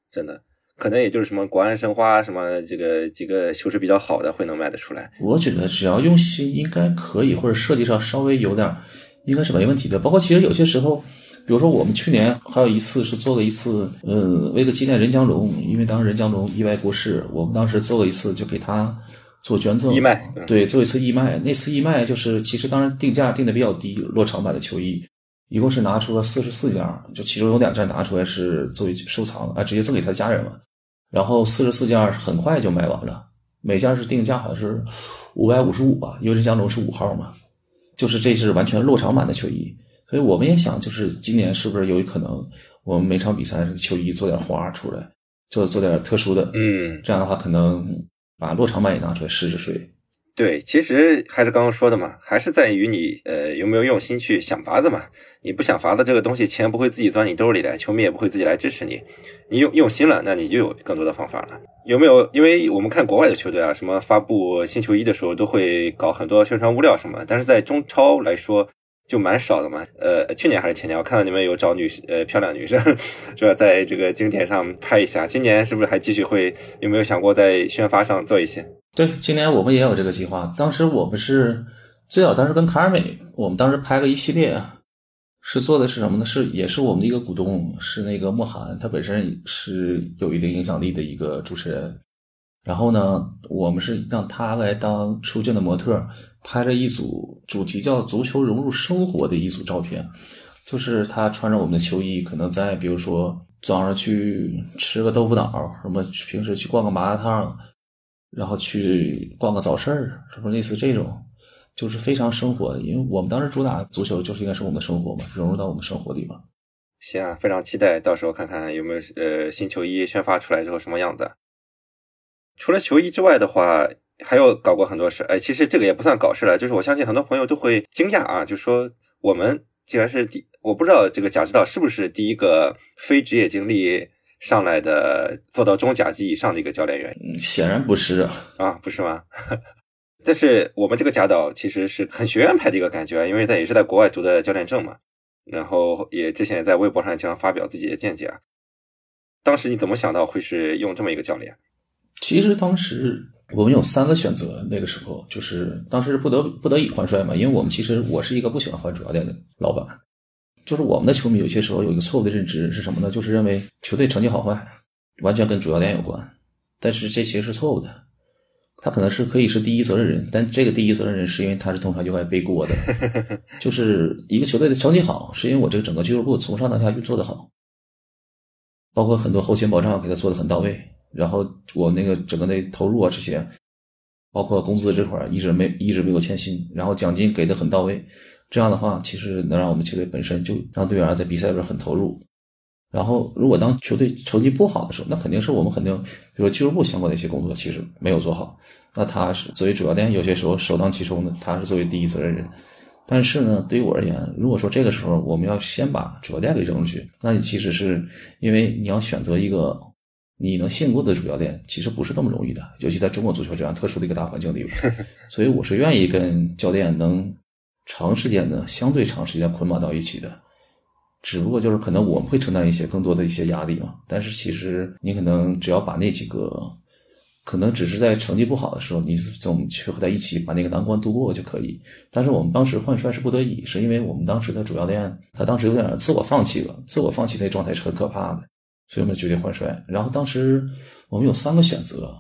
真的，可能也就是什么国安申花什么这个几个球质比较好的会能卖得出来。我觉得只要用心，应该可以，或者设计上稍微有点，应该是没问题的。包括其实有些时候，比如说我们去年还有一次是做了一次，呃，为了纪念任江龙，因为当时任江龙意外过世，我们当时做了一次，就给他。做捐赠义卖，对，做一次义卖。那次义卖就是，其实当时定价定的比较低，落场版的球衣，一共是拿出了四十四件，就其中有两件拿出来是作为收藏啊，直接赠给他家人了。然后四十四件很快就卖完了，每件是定价好像是五百五十五吧，因为这江龙是五号嘛，就是这是完全落场版的球衣。所以我们也想，就是今年是不是有可能，我们每场比赛球衣做点花出来，做做点特殊的，嗯，这样的话可能。把落场版也拿出来试试水。对，其实还是刚刚说的嘛，还是在于你呃有没有用心去想法子嘛。你不想法子，这个东西钱不会自己钻你兜里来，球迷也不会自己来支持你。你用用心了，那你就有更多的方法了。有没有？因为我们看国外的球队啊，什么发布新球衣的时候都会搞很多宣传物料什么，但是在中超来说。就蛮少的嘛，呃，去年还是前年，我看到你们有找女呃漂亮女生，是吧，在这个经典上拍一下。今年是不是还继续会？有没有想过在宣发上做一些？对，今年我们也有这个计划。当时我们是最早，当时跟卡尔美，我们当时拍了一系列，是做的是什么呢？是也是我们的一个股东，是那个莫涵，他本身是有一定影响力的一个主持人。然后呢，我们是让他来当出镜的模特。拍了一组主题叫“足球融入生活”的一组照片，就是他穿着我们的球衣，可能在比如说早上去吃个豆腐脑，什么平时去逛个麻辣烫，然后去逛个早市儿，是不是类似这种？就是非常生活，因为我们当时主打足球，就是应该是我们的生活嘛，融入到我们生活里嘛。行啊，非常期待到时候看看有没有呃新球衣宣发出来之后什么样子。除了球衣之外的话。还有搞过很多事，哎，其实这个也不算搞事了，就是我相信很多朋友都会惊讶啊，就说我们既然是第，我不知道这个贾指导是不是第一个非职业经历上来的做到中甲级以上的一个教练员，显然不是啊，啊，不是吗？但是我们这个贾导其实是很学院派的一个感觉，因为他也是在国外读的教练证嘛，然后也之前也在微博上经常发表自己的见解啊。当时你怎么想到会是用这么一个教练？其实当时。我们有三个选择，那个时候就是当时是不得不得已换帅嘛，因为我们其实我是一个不喜欢换主教练的老板，就是我们的球迷有些时候有一个错误的认知是什么呢？就是认为球队成绩好坏完全跟主教练有关，但是这其实是错误的，他可能是可以是第一责任人，但这个第一责任人是因为他是通常就该背锅的，就是一个球队的成绩好是因为我这个整个俱乐部从上到下运作的好，包括很多后勤保障给他做的很到位。然后我那个整个的投入啊这些，包括工资这块一直没一直没有欠薪，然后奖金给的很到位，这样的话其实能让我们球队本身就让队员在比赛里边很投入。然后如果当球队成绩不好的时候，那肯定是我们肯定比如俱乐部相关的一些工作其实没有做好，那他是作为主教练有些时候首当其冲的，他是作为第一责任人。但是呢，对于我而言，如果说这个时候我们要先把主教练给扔出去，那你其实是因为你要选择一个你能信过的主教练，其实不是那么容易的，尤其在中国足球这样特殊的一个大环境里边。所以我是愿意跟教练能长时间的、相对长时间捆绑到一起的。只不过就是可能我们会承担一些更多的一些压力嘛。但是其实你可能只要把那几个。可能只是在成绩不好的时候，你总去和他一起把那个难关度过就可以。但是我们当时换帅是不得已，是因为我们当时的主教练他当时有点自我放弃了，自我放弃那状态是很可怕的，所以我们决定换帅。然后当时我们有三个选择，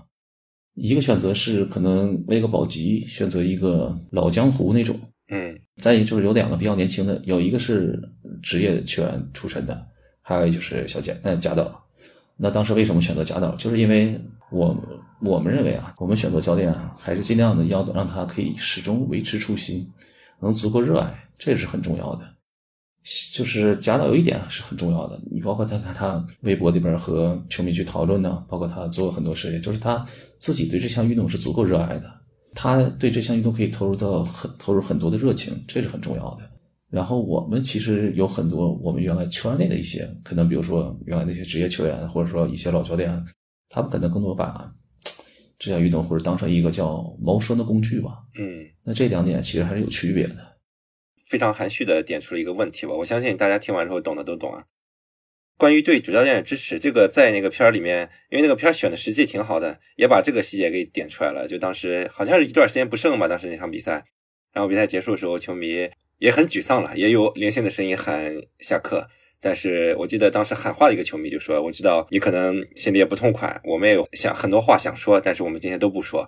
一个选择是可能为个保级，选择一个老江湖那种，嗯，再一就是有两个比较年轻的，有一个是职业球员出身的，还有就是小贾呃贾导。那当时为什么选择贾导？就是因为我我们认为啊，我们选择教练啊还是尽量的要让他可以始终维持初心，能足够热爱，这是很重要的。就是贾导有一点是很重要的，你包括他看他微博里边和球迷去讨论呢，包括他做很多事情，就是他自己对这项运动是足够热爱的，他对这项运动可以投入到很投入很多的热情，这是很重要的。然后我们其实有很多我们原来圈内的一些可能，比如说原来那些职业球员，或者说一些老教练，他们可能更多把这项运动或者当成一个叫谋生的工具吧。嗯，那这两点其实还是有区别的。非常含蓄的点出了一个问题吧，我相信大家听完之后懂的都懂啊。关于对主教练的支持，这个在那个片儿里面，因为那个片儿选的时机挺好的，也把这个细节给点出来了。就当时好像是一段时间不胜吧，当时那场比赛，然后比赛结束的时候，球迷。也很沮丧了，也有零星的声音喊下课。但是我记得当时喊话的一个球迷就说：“我知道你可能心里也不痛快，我们也有想很多话想说，但是我们今天都不说，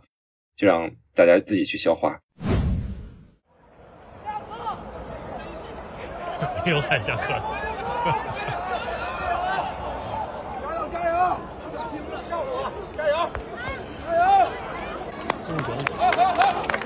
就让大家自己去消化。”又喊下课。那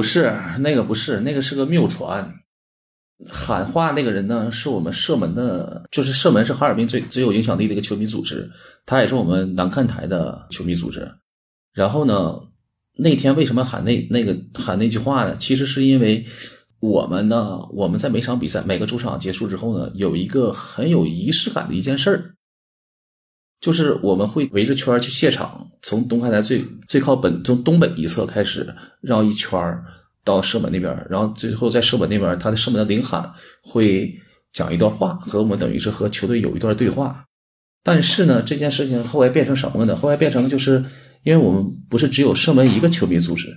不是，那个不是，那个是个谬传。喊话那个人呢，是我们射门的，就是射门是哈尔滨最最有影响力的一个球迷组织，他也是我们南看台的球迷组织。然后呢，那天为什么喊那那个喊那句话呢？其实是因为我们呢，我们在每场比赛每个主场结束之后呢，有一个很有仪式感的一件事儿。就是我们会围着圈去谢场，从东看台最最靠本从东北一侧开始绕一圈儿到射门那边，然后最后在射门那边，他的射门的领喊会讲一段话，和我们等于是和球队有一段对话。但是呢，这件事情后来变成什么呢？后来变成就是因为我们不是只有射门一个球迷组织，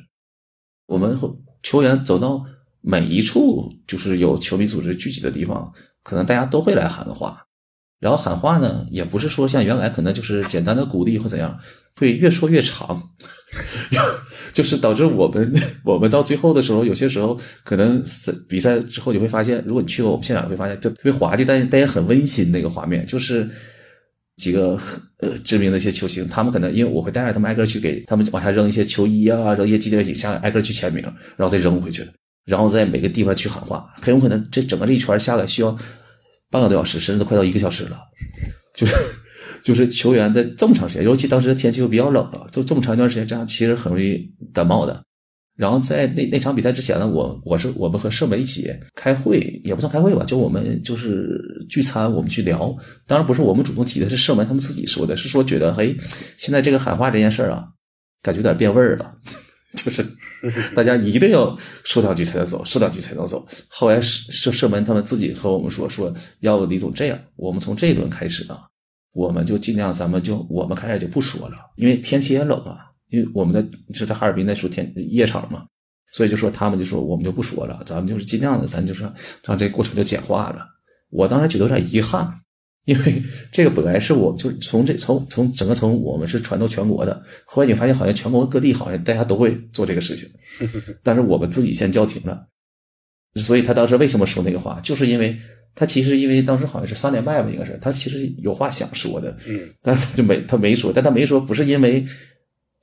我们球员走到每一处就是有球迷组织聚集的地方，可能大家都会来喊话。然后喊话呢，也不是说像原来可能就是简单的鼓励或怎样，会越说越长，就是导致我们 我们到最后的时候，有些时候可能比赛之后你会发现，如果你去过我们现场，会发现就特别滑稽，但但也很温馨那个画面，就是几个呃知名的一些球星，他们可能因为我会带着他们挨个去给他们往下扔一些球衣啊，扔一些纪念品下来，挨个去签名，然后再扔回去，然后在每个地方去喊话，很有可能这整个这一圈下来需要。半个多小时，甚至都快到一个小时了，就是就是球员在这么长时间，尤其当时天气又比较冷了，就这么长一段时间，这样其实很容易感冒的。然后在那那场比赛之前呢，我我是我们和社媒一起开会，也不算开会吧，就我们就是聚餐，我们去聊。当然不是我们主动提的，是社门他们自己说的，是说觉得嘿，现在这个喊话这件事儿啊，感觉有点变味儿了，就是 大家一定要收掉局才能走，收掉局才能走。后来社社门他们自己和我们说说，要李总这样，我们从这一轮开始啊，我们就尽量咱们就我们开始就不说了，因为天气也冷啊，因为我们在是在哈尔滨那时候天夜场嘛，所以就说他们就说我们就不说了，咱们就是尽量的，咱就是让这过程就简化了。我当时觉得有点遗憾。因为这个本来是我就是从这从从整个从我们是传到全国的，后来你发现好像全国各地好像大家都会做这个事情，但是我们自己先叫停了。所以他当时为什么说那个话，就是因为他其实因为当时好像是三连败吧，应该是他其实有话想说的，嗯，但是他就没他没说，但他没说不是因为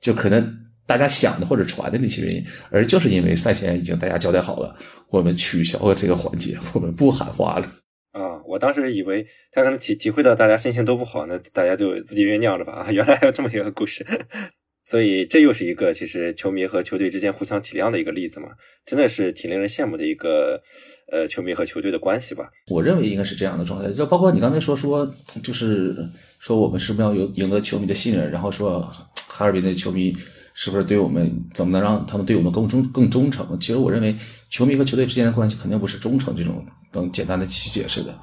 就可能大家想的或者传的那些原因，而就是因为赛前已经大家交代好了，我们取消了这个环节，我们不喊话了。啊，我当时以为他可能体体会到大家心情都不好，那大家就自己酝酿着吧。啊，原来还有这么一个故事，所以这又是一个其实球迷和球队之间互相体谅的一个例子嘛，真的是挺令人羡慕的一个呃球迷和球队的关系吧。我认为应该是这样的状态，就包括你刚才说说，就是说我们是不是要有赢得球迷的信任，然后说哈尔滨的球迷是不是对我们怎么能让他们对我们更忠更忠诚？其实我认为球迷和球队之间的关系肯定不是忠诚这种。等简单的去解释的，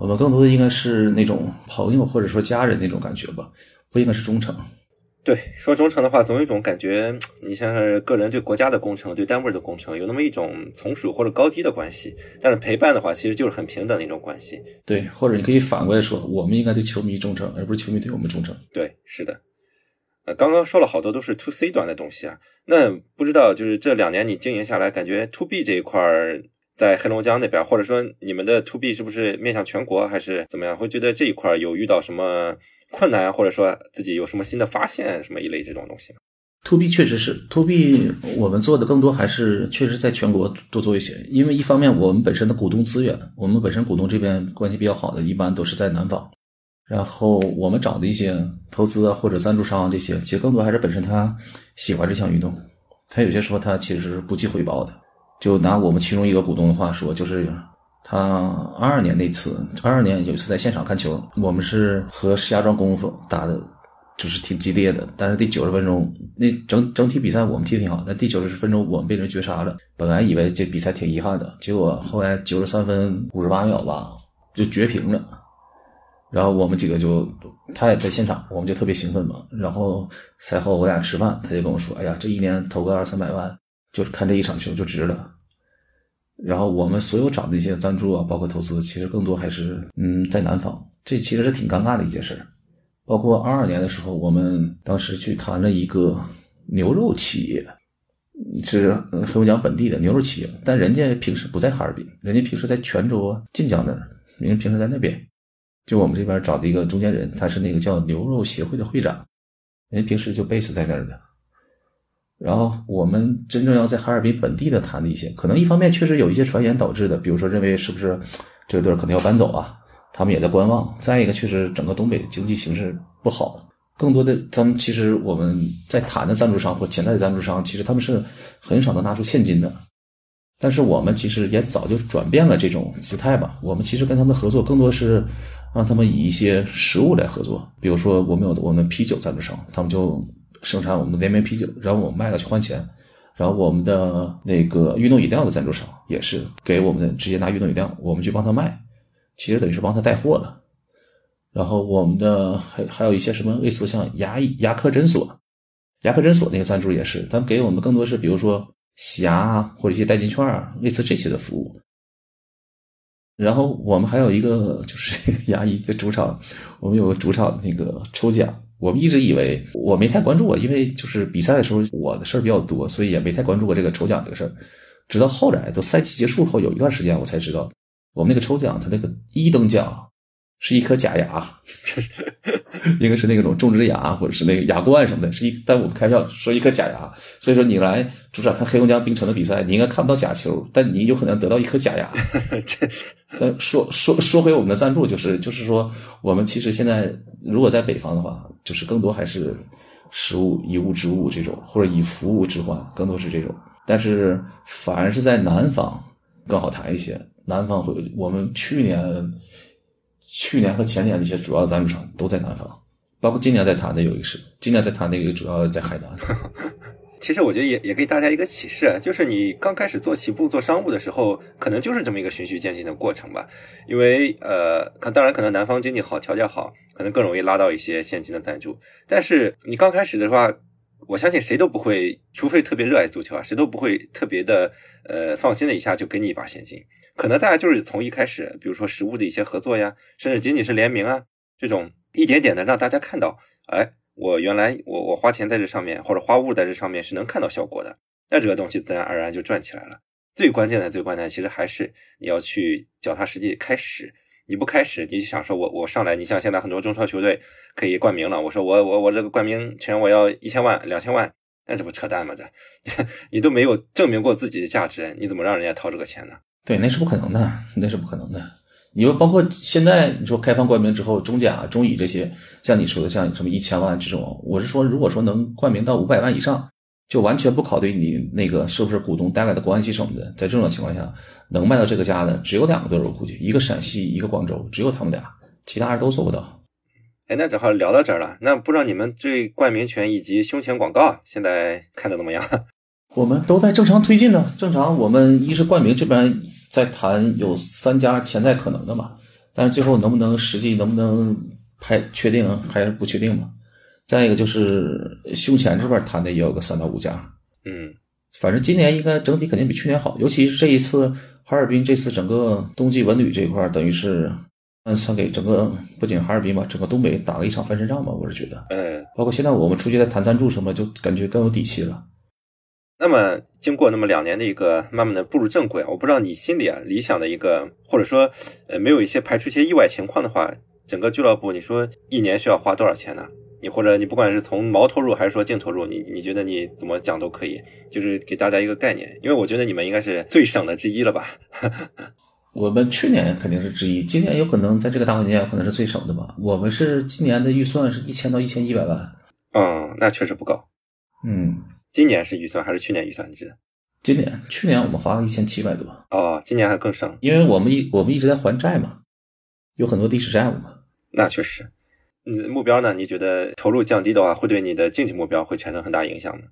我们更多的应该是那种朋友或者说家人那种感觉吧，不应该是忠诚。对，说忠诚的话，总有一种感觉，你像是个人对国家的工程，对单位的工程，有那么一种从属或者高低的关系。但是陪伴的话，其实就是很平等的一种关系。对，或者你可以反过来说，我们应该对球迷忠诚，而不是球迷对我们忠诚。对，是的。呃，刚刚说了好多都是 to C 端的东西啊，那不知道就是这两年你经营下来，感觉 to B 这一块儿。在黑龙江那边，或者说你们的 to B 是不是面向全国，还是怎么样？会觉得这一块有遇到什么困难，或者说自己有什么新的发现，什么一类这种东西？to B 确实是 to B，我们做的更多还是确实在全国多做一些。因为一方面我们本身的股东资源，我们本身股东这边关系比较好的，一般都是在南方。然后我们找的一些投资啊或者赞助商这些，其实更多还是本身他喜欢这项运动，他有些时候他其实是不计回报的。就拿我们其中一个股东的话说，就是他二二年那次，二二年有一次在现场看球，我们是和石家庄功夫打的，就是挺激烈的。但是第九十分钟，那整整体比赛我们踢的挺好，但第九十分钟我们被人绝杀了。本来以为这比赛挺遗憾的，结果后来九十三分五十八秒吧，就绝平了。然后我们几个就他也在现场，我们就特别兴奋嘛。然后赛后我俩吃饭，他就跟我说：“哎呀，这一年投个二三百万。”就是看这一场球就值了，然后我们所有找的一些赞助啊，包括投资，其实更多还是嗯在南方，这其实是挺尴尬的一件事包括二二年的时候，我们当时去谈了一个牛肉企业，是黑龙江本地的牛肉企业，但人家平时不在哈尔滨，人家平时在泉州、晋江那儿，人家平时在那边。就我们这边找的一个中间人，他是那个叫牛肉协会的会长，人家平时就 base 在那儿的。然后我们真正要在哈尔滨本地的谈的一些，可能一方面确实有一些传言导致的，比如说认为是不是这个队可能要搬走啊，他们也在观望。再一个，确实整个东北经济形势不好，更多的咱们其实我们在谈的赞助商或潜在的赞助商，其实他们是很少能拿出现金的。但是我们其实也早就转变了这种姿态吧，我们其实跟他们合作更多是让他们以一些实物来合作，比如说我们有我们啤酒赞助商，他们就。生产我们的联名啤酒，然后我们卖了去换钱，然后我们的那个运动饮料的赞助商也是给我们的直接拿运动饮料，我们去帮他卖，其实等于是帮他带货了。然后我们的还还有一些什么类似像牙医牙科诊所，牙科诊所那个赞助也是，他们给我们更多是比如说洗牙啊或者一些代金券啊，类似这些的服务。然后我们还有一个就是 牙医的主场，我们有个主场那个抽奖。我们一直以为我没太关注过，因为就是比赛的时候我的事儿比较多，所以也没太关注过这个抽奖这个事儿。直到后来，都赛季结束后有一段时间，我才知道我们那个抽奖，它那个一等奖。是一颗假牙，就 是应该是那种种植牙或者是那个牙冠什么的，是一。但我们开票说一颗假牙，所以说你来主场看黑龙江冰城的比赛，你应该看不到假球，但你有可能得到一颗假牙。但说说说回我们的赞助，就是就是说，我们其实现在如果在北方的话，就是更多还是食物以物之物这种，或者以服务置换，更多是这种。但是反而是在南方更好谈一些，南方会我们去年。去年和前年那些主要赞助商都在南方，包括今年在谈的有一个是，今年在谈的一个主要在海南。其实我觉得也也给大家一个启示，就是你刚开始做起步做商务的时候，可能就是这么一个循序渐进的过程吧。因为呃，可当然可能南方经济好，条件好，可能更容易拉到一些现金的赞助。但是你刚开始的话，我相信谁都不会，除非特别热爱足球啊，谁都不会特别的呃放心的一下就给你一把现金。可能大家就是从一开始，比如说实物的一些合作呀，甚至仅仅是联名啊，这种一点点的让大家看到，哎。我原来我我花钱在这上面，或者花物在这上面是能看到效果的，那这个东西自然而然就赚起来了。最关键的最关键，其实还是你要去脚踏实地开始。你不开始，你就想说我我上来，你像现在很多中超球队可以冠名了，我说我我我这个冠名权我要一千万两千万，那这不扯淡吗？这 你都没有证明过自己的价值，你怎么让人家掏这个钱呢？对，那是不可能的，那是不可能的。你说，包括现在你说开放冠名之后，中甲、中乙这些，像你说的，像什么一千万这种，我是说，如果说能冠名到五百万以上，就完全不考虑你那个是不是股东大概的关系什么的，在这种情况下，能卖到这个价的只有两个队，我估计，一个陕西，一个广州，只有他们俩，其他人都做不到。哎，那正好聊到这儿了，那不知道你们对冠名权以及胸前广告现在看的怎么样？我们都在正常推进呢，正常，我们一是冠名这边。在谈有三家潜在可能的嘛，但是最后能不能实际能不能拍确定还是不确定嘛。再一个就是胸前这边谈的也有个三到五家，嗯，反正今年应该整体肯定比去年好，尤其是这一次哈尔滨这次整个冬季文旅这一块，等于是算给整个不仅哈尔滨吧，整个东北打了一场翻身仗吧，我是觉得，嗯，包括现在我们出去再谈赞助什么，就感觉更有底气了。那么，经过那么两年的一个慢慢的步入正轨啊，我不知道你心里啊理想的一个，或者说呃没有一些排除一些意外情况的话，整个俱乐部你说一年需要花多少钱呢？你或者你不管是从毛投入还是说净投入，你你觉得你怎么讲都可以，就是给大家一个概念，因为我觉得你们应该是最省的之一了吧？我们去年肯定是之一，今年有可能在这个大环境下可能是最省的吧？我们是今年的预算是一千到一千一百万，嗯，那确实不高，嗯。今年是预算还是去年预算？你知道？今年，去年我们花了一千七百多。哦，今年还更省，因为我们一我们一直在还债嘛，有很多历史债务嘛。那确实，嗯，目标呢？你觉得投入降低的话，会对你的经济目标会产生很大影响吗？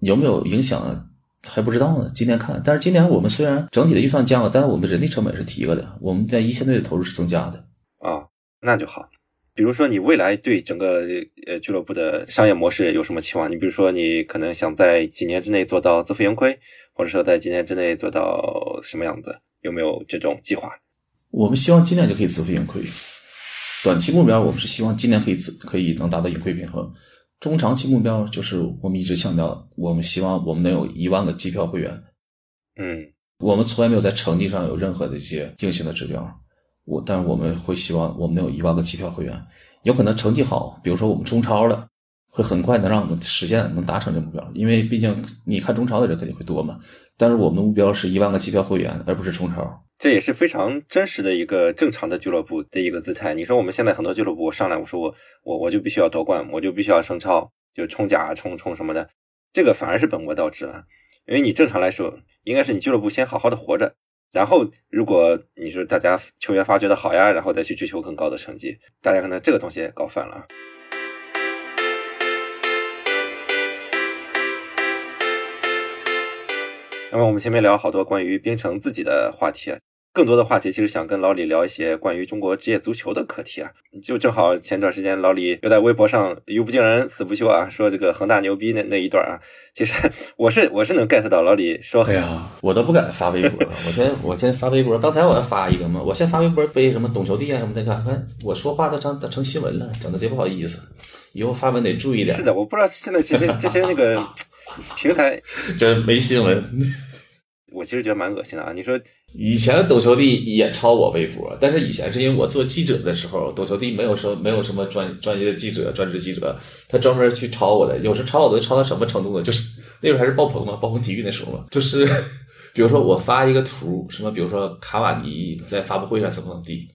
有没有影响还不知道呢，今年看。但是今年我们虽然整体的预算降了，但是我们的人力成本是提了的，我们在一线队的投入是增加的。啊，那就好。比如说，你未来对整个呃俱乐部的商业模式有什么期望？你比如说，你可能想在几年之内做到自负盈亏，或者说在几年之内做到什么样子？有没有这种计划？我们希望今年就可以自负盈亏。短期目标，我们是希望今年可以自可以能达到盈亏平衡。中长期目标就是我们一直强调，我们希望我们能有一万个机票会员。嗯，我们从来没有在成绩上有任何的一些硬性的指标。我，但是我们会希望我们能有一万个机票会员，有可能成绩好，比如说我们中超了，会很快能让我们实现能达成这目标，因为毕竟你看中超的人肯定会多嘛。但是我们的目标是一万个机票会员，而不是冲超。这也是非常真实的一个正常的俱乐部的一个姿态。你说我们现在很多俱乐部上来，我说我我我就必须要夺冠，我就必须要升超，就冲甲冲冲什么的，这个反而是本末倒置了。因为你正常来说，应该是你俱乐部先好好的活着。然后，如果你说大家球员发掘的好呀，然后再去追求更高的成绩，大家可能这个东西搞反了。那么我们前面聊好多关于编程自己的话题。更多的话题其实想跟老李聊一些关于中国职业足球的课题啊，就正好前段时间老李又在微博上语不惊人死不休啊，说这个恒大牛逼那那一段啊，其实 我是我是能 get 到老李说，哎呀，我都不敢发微博了，我 先我先发微博，刚才我要发一个嘛，我先发微博背什么懂球帝啊什么的，看看我说话都成成新闻了，整的贼不好意思，以后发文得注意点。是的，我不知道现在这些 这些那个平台这没新闻。我其实觉得蛮恶心的啊！你说以前抖球帝也抄我微博，但是以前是因为我做记者的时候，抖球帝没有说没有什么专专业的记者、专职记者，他专门去抄我的。有时抄我都抄到什么程度呢？就是那时候还是爆棚嘛，爆棚体育那时候嘛，就是比如说我发一个图，什么比如说卡瓦尼在发布会上怎么怎么地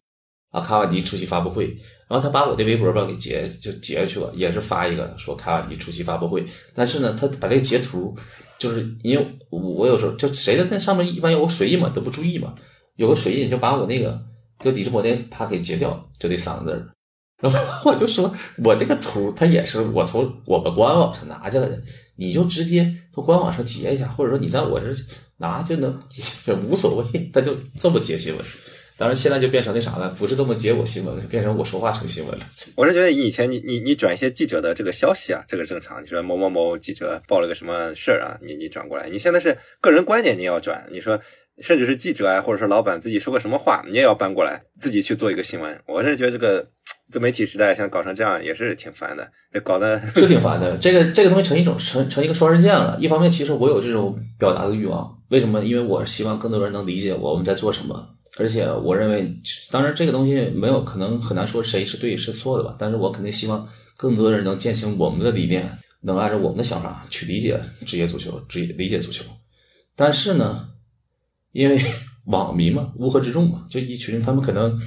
啊，卡瓦尼出席发布会，然后他把我的微博吧给截就截去了，也是发一个说卡瓦尼出席发布会，但是呢，他把这个截图。就是因为我有时候就谁的那上面一般有个水印嘛，都不注意嘛，有个水印就把我那个就李志博那他给截掉，就那三个字儿。然 后我就说，我这个图它也是我从我们官网上拿下来的，你就直接从官网上截一下，或者说你在我这拿就能，就无所谓，他就这么截新闻。当然现在就变成那啥了，不是这么结果新闻了，变成我说话成新闻了。我是觉得以前你你你转一些记者的这个消息啊，这个正常。你说某某某记者报了个什么事儿啊，你你转过来。你现在是个人观点，你要转。你说甚至是记者啊，或者说老板自己说个什么话，你也要搬过来自己去做一个新闻。我是觉得这个自媒体时代像搞成这样也是挺烦的，这搞得是挺烦的。这个这个东西成一种成成一个双刃剑了。一方面，其实我有这种表达的欲望，为什么？因为我希望更多人能理解我们在做什么。而且我认为，当然这个东西没有可能很难说谁是对是错的吧。但是我肯定希望更多的人能践行我们的理念，能按照我们的想法去理解职业足球，职业理解足球。但是呢，因为网民嘛，乌合之众嘛，就一群他们可能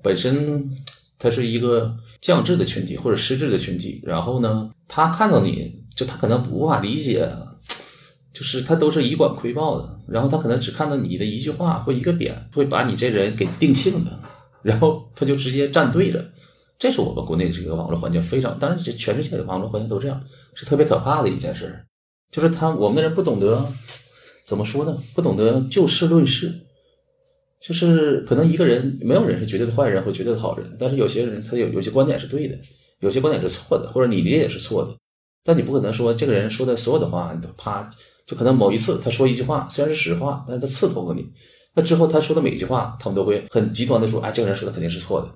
本身他是一个降智的群体或者失智的群体，然后呢，他看到你就他可能无法理解。就是他都是以管窥豹的，然后他可能只看到你的一句话或一个点，会把你这人给定性的，然后他就直接站队了。这是我们国内这个网络环境非常，当然这全世界的网络环境都这样，是特别可怕的一件事。就是他我们的人不懂得怎么说呢？不懂得就事论事。就是可能一个人没有人是绝对的坏人或绝对的好人，但是有些人他有有些观点是对的，有些观点是错的，或者你理解是错的。但你不可能说这个人说的所有的话，你都啪。就可能某一次他说一句话，虽然是实话，但是他刺痛了你。那之后他说的每一句话，他们都会很极端的说：“哎，这个人说的肯定是错的，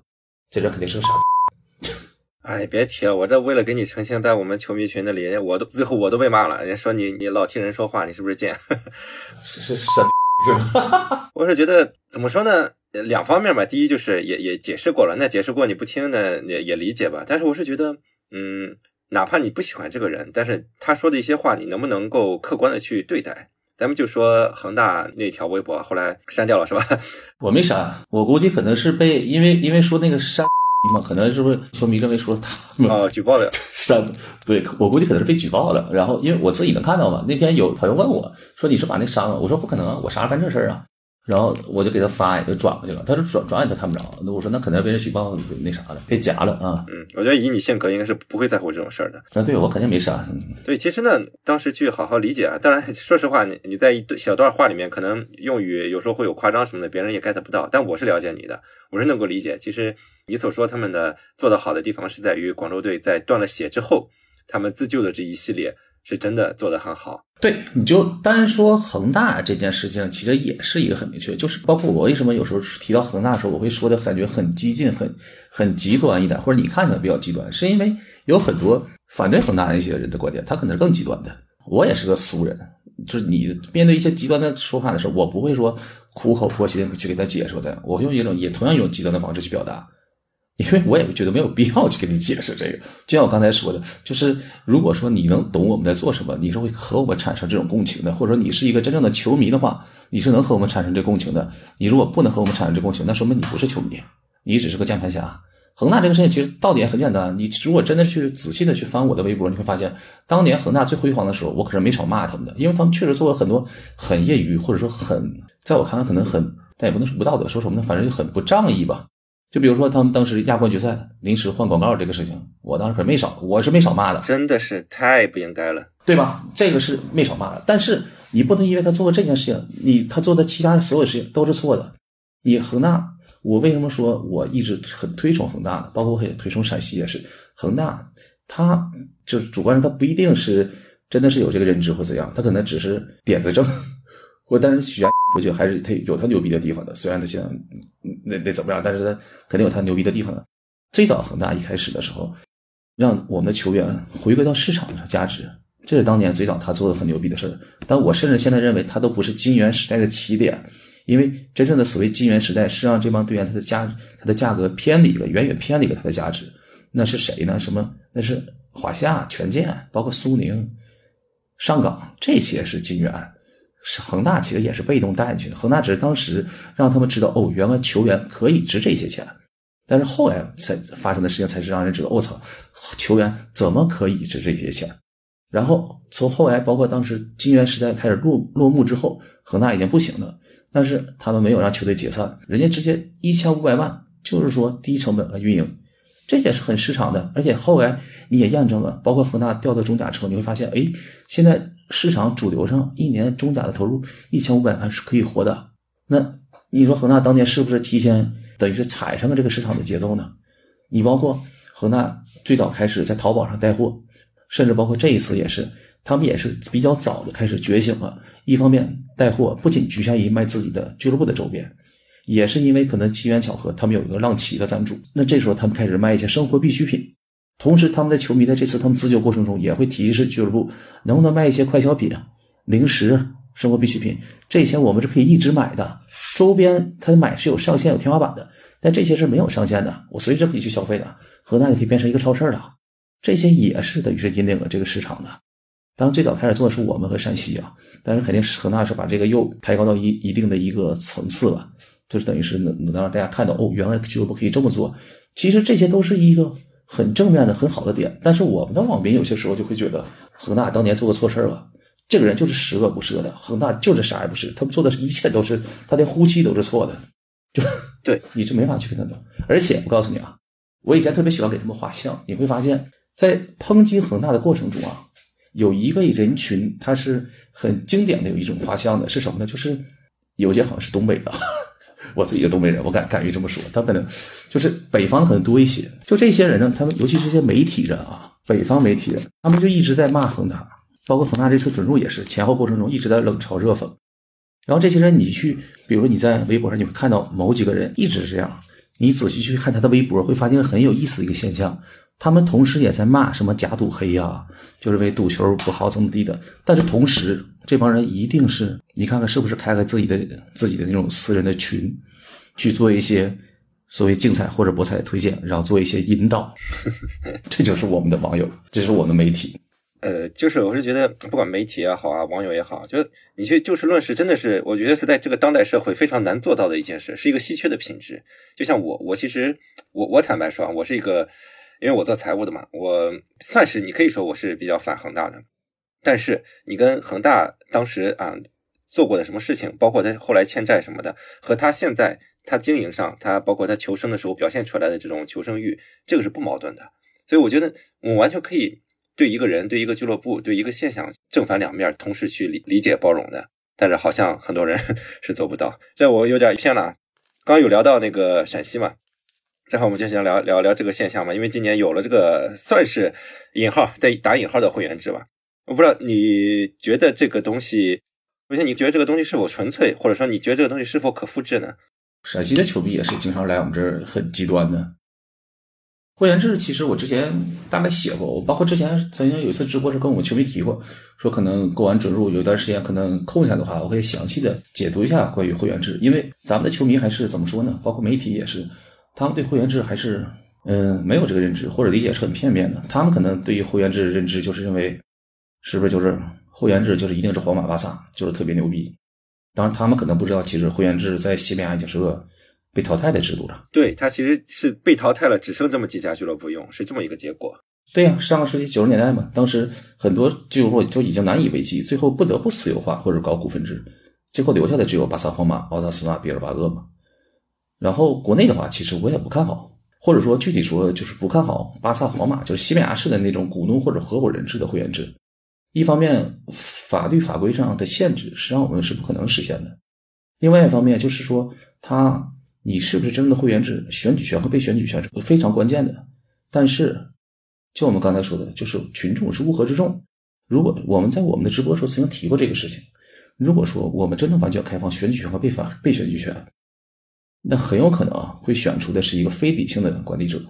这人肯定是个傻逼。”哎，别提了，我这为了给你澄清，在我们球迷群那里，我都最后我都被骂了，人家说你你老替人说话，你是不是贱？是是神是吧？我是觉得怎么说呢？两方面吧，第一就是也也解释过了，那解释过你不听呢，也也理解吧。但是我是觉得，嗯。哪怕你不喜欢这个人，但是他说的一些话，你能不能够客观的去对待？咱们就说恒大那条微博后来删掉了，是吧？我没删，我估计可能是被因为因为说那个删嘛，可能是不是球迷认为说他哦举报了 删？对我估计可能是被举报了。然后因为我自己能看到嘛，那天有朋友问我说你是把那删了？我说不可能，我啥时候干这事儿啊？然后我就给他发，就转过去了。他说转转也他看不着。那我说那可能被人举报，那啥了，被夹了啊。嗯，我觉得以你性格，应该是不会在乎这种事儿的。那，对我肯定没删。对，其实呢，当时去好好理解啊。当然，说实话，你你在一小段话里面，可能用语有时候会有夸张什么的，别人也 get 不到。但我是了解你的，我是能够理解。其实你所说他们的做的好的地方，是在于广州队在断了血之后，他们自救的这一系列。是真的做得很好，对，你就单说恒大这件事情，其实也是一个很明确，就是包括我为什么有时候提到恒大的时候，我会说的感觉很激进、很很极端一点，或者你看起来比较极端，是因为有很多反对恒大的一些人的观点，他可能是更极端的。我也是个俗人，就是你面对一些极端的说法的时候，我不会说苦口婆心去给他解释，的我用一种也同样用极端的方式去表达。因为我也觉得没有必要去给你解释这个，就像我刚才说的，就是如果说你能懂我们在做什么，你是会和我们产生这种共情的，或者说你是一个真正的球迷的话，你是能和我们产生这共情的。你如果不能和我们产生这共情，那说明你不是球迷，你只是个键盘侠。恒大这个事情其实道理也很简单，你如果真的去仔细的去翻我的微博，你会发现，当年恒大最辉煌的时候，我可是没少骂他们的，因为他们确实做了很多很业余，或者说很在我看来可能很，但也不能说不道德，说什么呢？反正就很不仗义吧。就比如说他们当时亚冠决赛临时换广告这个事情，我当时可没少，我是没少骂的，真的是太不应该了，对吧？这个是没少骂的，但是你不能因为他做了这件事情，你他做的其他所有事情都是错的。你恒大，我为什么说我一直很推崇恒大呢？包括我也推崇陕西也是，恒大他就是主观上他不一定是真的是有这个认知或怎样，他可能只是点子正。或但是许愿，我觉得还是他有他牛逼的地方的。虽然他现在那那怎么样，但是他肯定有他牛逼的地方的。最早恒大一开始的时候，让我们的球员回归到市场上价值，这是当年最早他做的很牛逼的事儿。但我甚至现在认为，他都不是金元时代的起点，因为真正的所谓金元时代是让这帮队员他的价他的价格偏离了，远远偏离了他的价值。那是谁呢？什么？那是华夏、权健，包括苏宁、上港，这些是金元。是恒大其实也是被动带进去的，恒大只是当时让他们知道哦，原来球员可以值这些钱，但是后来才发生的事情才是让人知道，我操，球员怎么可以值这些钱？然后从后来，包括当时金元时代开始落落幕之后，恒大已经不行了，但是他们没有让球队解散，人家直接一千五百万，就是说低成本和运营，这也是很市场的。而且后来你也验证了，包括恒大调到中甲之后，你会发现，哎，现在市场主流上一年中甲的投入一千五百万是可以活的。那你说恒大当年是不是提前等于是踩上了这个市场的节奏呢？你包括恒大最早开始在淘宝上带货，甚至包括这一次也是，他们也是比较早的开始觉醒了。一方面带货不仅局限于卖自己的俱乐部的周边。也是因为可能机缘巧合，他们有一个浪奇的赞助，那这时候他们开始卖一些生活必需品。同时，他们的球迷在这次他们自救过程中也会提示俱乐部能不能卖一些快消品、零食、生活必需品。这些我们是可以一直买的，周边他买是有上限、有天花板的，但这些是没有上限的，我随时可以去消费的。河南也可以变成一个超市了，这些也是等于是引领了这个市场的。当然，最早开始做的是我们和山西啊，但是肯定是河南是把这个又抬高到一一定的一个层次了。就是等于是能能让大家看到哦，原来俱乐部可以这么做。其实这些都是一个很正面的、很好的点。但是我们的网民有些时候就会觉得，恒大当年做过错事儿吧？这个人就是十恶不赦的，恒大就是啥也不是，他们做的一切都是，他连呼吸都是错的。就 对，你就没法去跟他聊。而且我告诉你啊，我以前特别喜欢给他们画像，你会发现在抨击恒大的过程中啊，有一个人群他是很经典的有一种画像的，是什么呢？就是有些好像是东北的。我自己的东北人，我敢敢于这么说，他可能就是北方可能多一些。就这些人呢，他们尤其是些媒体人啊，北方媒体人，他们就一直在骂恒大，包括恒大这次准入也是前后过程中一直在冷嘲热讽。然后这些人，你去，比如说你在微博上，你会看到某几个人一直这样。你仔细去看他的微博，会发现很有意思的一个现象，他们同时也在骂什么假赌黑呀，就是为赌球不好怎么地的。但是同时，这帮人一定是你看看是不是开开自己的自己的那种私人的群，去做一些所谓竞彩或者博彩的推荐，然后做一些引导。这就是我们的网友，这是我们的媒体。呃，就是我是觉得，不管媒体也好啊，网友也好，就你去就事论事，真的是我觉得是在这个当代社会非常难做到的一件事，是一个稀缺的品质。就像我，我其实我我坦白说啊，我是一个，因为我做财务的嘛，我算是你可以说我是比较反恒大的。但是你跟恒大当时啊做过的什么事情，包括他后来欠债什么的，和他现在他经营上，他包括他求生的时候表现出来的这种求生欲，这个是不矛盾的。所以我觉得我完全可以。对一个人、对一个俱乐部、对一个现象，正反两面同时去理理解、包容的，但是好像很多人 是做不到。这我有点偏了。刚有聊到那个陕西嘛，正好我们就想聊聊聊这个现象嘛。因为今年有了这个算是引号带打引号的会员制吧，我不知道你觉得这个东西，而且你觉得这个东西是否纯粹，或者说你觉得这个东西是否可复制呢？陕西的球迷也是经常来我们这儿很极端的。会员制其实我之前大概写过，我包括之前曾经有一次直播是跟我们球迷提过，说可能过完准入有一段时间可能空下的话，我可以详细的解读一下关于会员制，因为咱们的球迷还是怎么说呢？包括媒体也是，他们对会员制还是嗯没有这个认知或者理解是很片面的，他们可能对于会员制认知就是认为是不是就是会员制就是一定是皇马巴萨就是特别牛逼，当然他们可能不知道其实会员制在西班牙已经是个。被淘汰的制度了，对他其实是被淘汰了，只剩这么几家俱乐部用，是这么一个结果。对呀，上个世纪九十年代嘛，当时很多俱乐部就已经难以为继，最后不得不私有化或者搞股份制，最后留下的只有巴萨、皇马、奥萨斯纳、比尔巴鄂嘛。然后国内的话，其实我也不看好，或者说具体说就是不看好巴萨、皇马，就是西班牙式的那种股东或者合伙人制的会员制。一方面，法律法规上的限制实际上我们是不可能实现的；另外一方面，就是说它。你是不是真正的会员制？选举权和被选举权是非常关键的。但是，就我们刚才说的，就是群众是乌合之众。如果我们在我们的直播时候曾经提过这个事情，如果说我们真的完全开放选举权和被反被选举权，那很有可能啊会选出的是一个非理性的管理者，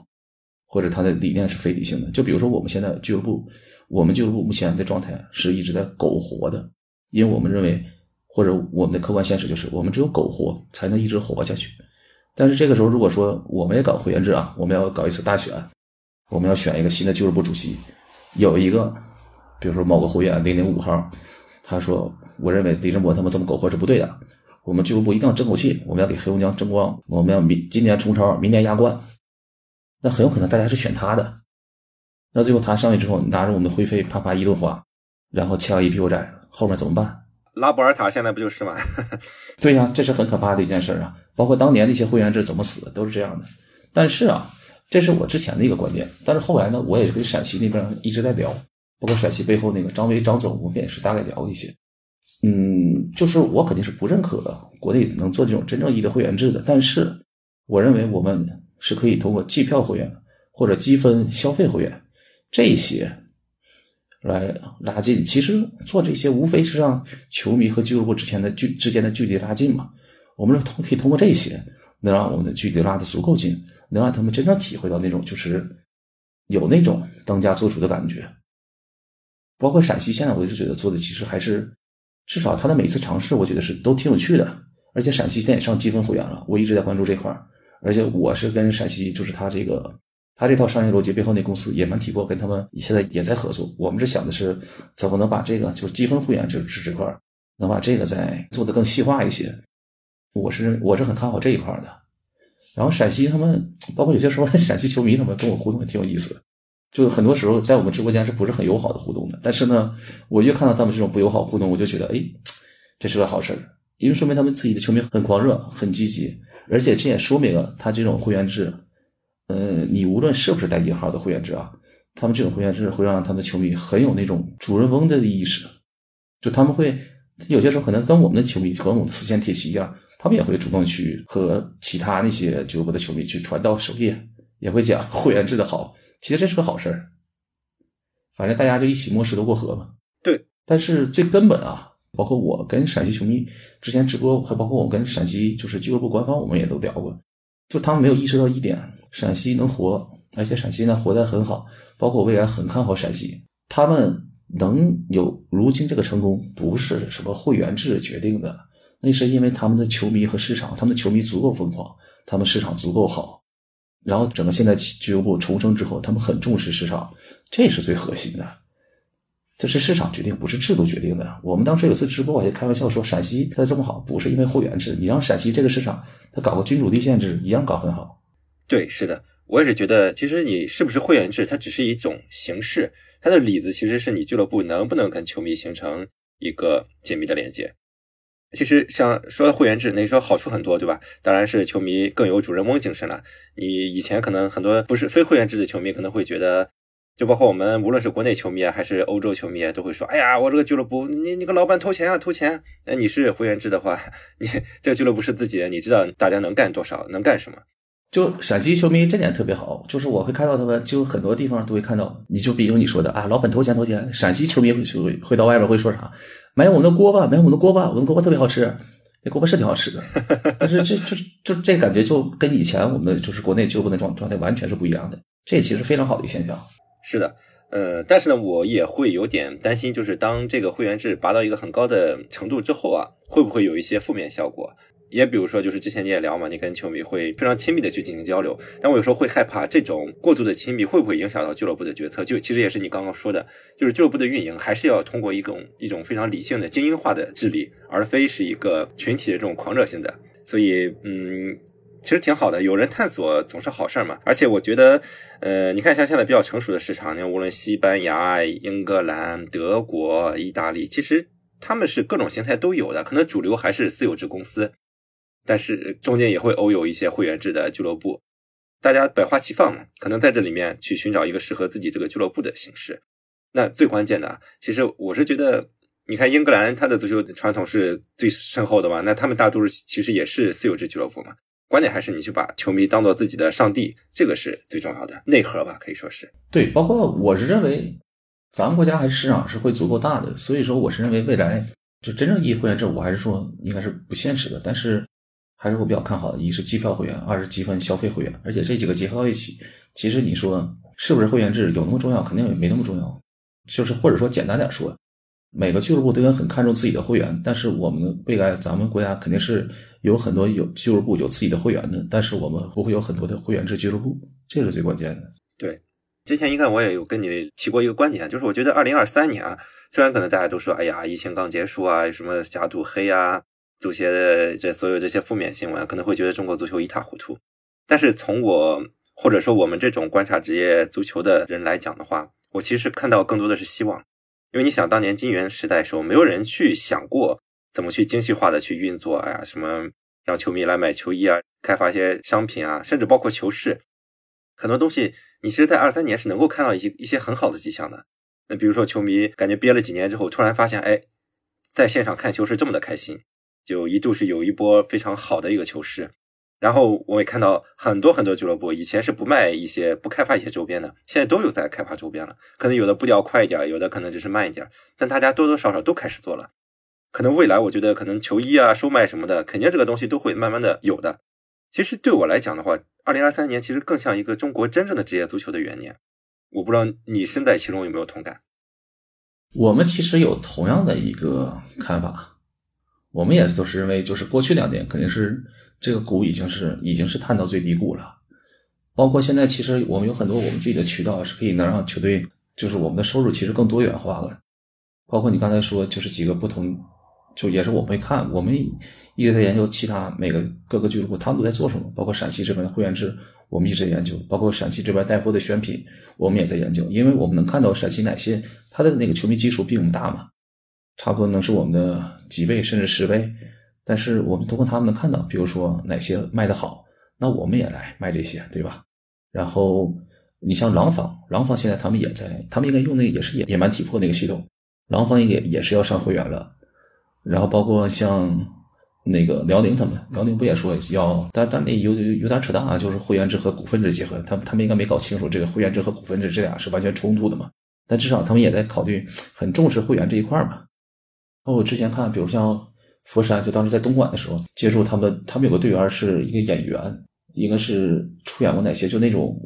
或者他的理念是非理性的。就比如说我们现在俱乐部，我们俱乐部目前的状态是一直在苟活的，因为我们认为，或者我们的客观现实就是，我们只有苟活才能一直活下去。但是这个时候，如果说我们也搞会员制啊，我们要搞一次大选，我们要选一个新的俱乐部主席，有一个，比如说某个会员零零五号，他说：“我认为李振博他们这么苟活是不对的，我们俱乐部一定要争口气，我们要给黑龙江争光，我们要明今年冲超，明年亚冠。”那很有可能大家是选他的，那最后他上去之后，拿着我们的会费啪啪一顿花，然后欠了一屁股债，后面怎么办？拉波尔塔现在不就是吗？对呀，这是很可怕的一件事啊！包括当年那些会员制怎么死的，都是这样的。但是啊，这是我之前的一个观点。但是后来呢，我也是跟陕西那边一直在聊，包括陕西背后那个张威张总，我们也是大概聊一些。嗯，就是我肯定是不认可国内能做这种真正意义的会员制的，但是我认为我们是可以通过季票会员或者积分消费会员这些来拉近。其实做这些无非是让球迷和俱乐部之间的距之间的距离拉近嘛。我们是通可以通过这些，能让我们的距离拉得足够近，能让他们真正体会到那种就是有那种当家做主的感觉。包括陕西现在，我一直觉得做的其实还是。至少他的每次尝试，我觉得是都挺有趣的。而且陕西现在也上积分会员了，我一直在关注这块儿。而且我是跟陕西，就是他这个他这套商业逻辑背后那公司也蛮体魄，跟他们现在也在合作。我们是想的是怎么能把这个就是积分会员这这这块，能把这个再做的更细化一些。我是我是很看好这一块的。然后陕西他们，包括有些时候 陕西球迷他们跟我互动也挺有意思的。就很多时候在我们直播间是不是很友好的互动的？但是呢，我越看到他们这种不友好互动，我就觉得，哎，这是个好事儿，因为说明他们自己的球迷很狂热、很积极，而且这也说明了他这种会员制，呃，你无论是不是带引号的会员制啊，他们这种会员制会让他们的球迷很有那种主人翁的意识，就他们会有些时候可能跟我们的球迷和我们慈善铁骑一样，他们也会主动去和其他那些俱乐部的球迷去传道授业，也会讲 会员制的好。其实这是个好事儿，反正大家就一起摸石头过河嘛。对，但是最根本啊，包括我跟陕西球迷之前直播，还包括我跟陕西就是俱乐部官方，我们也都聊过，就他们没有意识到一点：陕西能活，而且陕西呢活得很好，包括未来很看好陕西。他们能有如今这个成功，不是什么会员制决定的，那是因为他们的球迷和市场，他们的球迷足够疯狂，他们市场足够好。然后整个现在俱乐部重生之后，他们很重视市场，这是最核心的。这是市场决定，不是制度决定的。我们当时有次直播，我还开玩笑说，陕西它这么好，不是因为会员制，你让陕西这个市场，它搞个君主立宪制，一样搞很好。对，是的，我也是觉得，其实你是不是会员制，它只是一种形式，它的里子其实是你俱乐部能不能跟球迷形成一个紧密的连接。其实像说会员制，那说好处很多，对吧？当然是球迷更有主人翁精神了。你以前可能很多不是非会员制的球迷，可能会觉得，就包括我们无论是国内球迷啊，还是欧洲球迷啊，都会说：“哎呀，我这个俱乐部，你你个老板投钱啊，投钱。那你是会员制的话，你这个俱乐部是自己的，你知道大家能干多少，能干什么。”就陕西球迷这点特别好，就是我会看到他们，就很多地方都会看到。你就比如你说的啊，老板投钱投钱，陕西球迷会会会到外边会说啥？买我们的锅巴，买我们的锅巴，我们锅巴特别好吃。那锅巴是挺好吃的，但是这就就这感觉就跟以前我们的就是国内俱乐部的状状态完全是不一样的。这其实非常好的一个现象。是的，呃，但是呢，我也会有点担心，就是当这个会员制拔到一个很高的程度之后啊，会不会有一些负面效果？也比如说，就是之前你也聊嘛，你跟球迷会非常亲密的去进行交流，但我有时候会害怕这种过度的亲密会不会影响到俱乐部的决策？就其实也是你刚刚说的，就是俱乐部的运营还是要通过一种一种非常理性的精英化的治理，而非是一个群体的这种狂热性的。所以，嗯，其实挺好的，有人探索总是好事儿嘛。而且我觉得，呃，你看像现在比较成熟的市场，你看无论西班牙、英格兰、德国、意大利，其实他们是各种形态都有的，可能主流还是私有制公司。但是中间也会偶有一些会员制的俱乐部，大家百花齐放嘛，可能在这里面去寻找一个适合自己这个俱乐部的形式。那最关键的，其实我是觉得，你看英格兰它的足球传统是最深厚的嘛，那他们大多数其实也是私有制俱乐部嘛。关键还是你去把球迷当做自己的上帝，这个是最重要的内核吧，可以说是。对，包括我是认为，咱们国家还是市场是会足够大的，所以说我是认为未来就真正意义会员制，我还是说应该是不现实的，但是。还是我比较看好的，一是机票会员，二是积分消费会员，而且这几个结合到一起，其实你说是不是会员制有那么重要？肯定也没那么重要。就是或者说简单点说，每个俱乐部都应该很看重自己的会员，但是我们未来咱们国家肯定是有很多有俱乐部有自己的会员的，但是我们不会有很多的会员制俱乐部，这是最关键的。对，之前应该我也有跟你提过一个观点，就是我觉得二零二三年啊，虽然可能大家都说，哎呀，疫情刚结束啊，什么假赌黑啊。足协的这所有这些负面新闻，可能会觉得中国足球一塌糊涂。但是从我或者说我们这种观察职业足球的人来讲的话，我其实看到更多的是希望。因为你想，当年金元时代的时候，没有人去想过怎么去精细化的去运作，哎呀，什么让球迷来买球衣啊，开发一些商品啊，甚至包括球市。很多东西你其实，在二三年是能够看到一些一些很好的迹象的。那比如说，球迷感觉憋了几年之后，突然发现，哎，在现场看球是这么的开心，就一度是有一波非常好的一个球势。然后我也看到很多很多俱乐部以前是不卖一些、不开发一些周边的，现在都有在开发周边了。可能有的步调快一点，有的可能只是慢一点，但大家多多少少都开始做了。可能未来我觉得，可能球衣啊、售卖什么的，肯定这个东西都会慢慢的有的。其实对我来讲的话，二零二三年其实更像一个中国真正的职业足球的元年。我不知道你身在其中有没有同感？我们其实有同样的一个看法，我们也都是认为，就是过去两年肯定是这个股已经是已经是探到最低谷了。包括现在，其实我们有很多我们自己的渠道是可以能让球队，就是我们的收入其实更多元化了。包括你刚才说，就是几个不同。就也是我们会看，我们一直在研究其他每个各个俱乐部他们都在做什么，包括陕西这边的会员制，我们一直在研究，包括陕西这边带货的选品，我们也在研究，因为我们能看到陕西奶些他的那个球迷基础比我们大嘛，差不多能是我们的几倍甚至十倍，但是我们通过他们能看到，比如说哪些卖的好，那我们也来卖这些，对吧？然后你像廊坊，廊坊现在他们也在，他们应该用那个也是野野蛮体魄那个系统，廊坊也也是要上会员了。然后包括像那个辽宁他们，辽宁不也说要，但但那有有点扯淡啊，就是会员制和股份制结合，他他们应该没搞清楚这个会员制和股份制这俩是完全冲突的嘛？但至少他们也在考虑，很重视会员这一块嘛。包括之前看，比如像佛山，就当时在东莞的时候，接触他们，他们有个队员是一个演员，一个是出演过哪些就那种。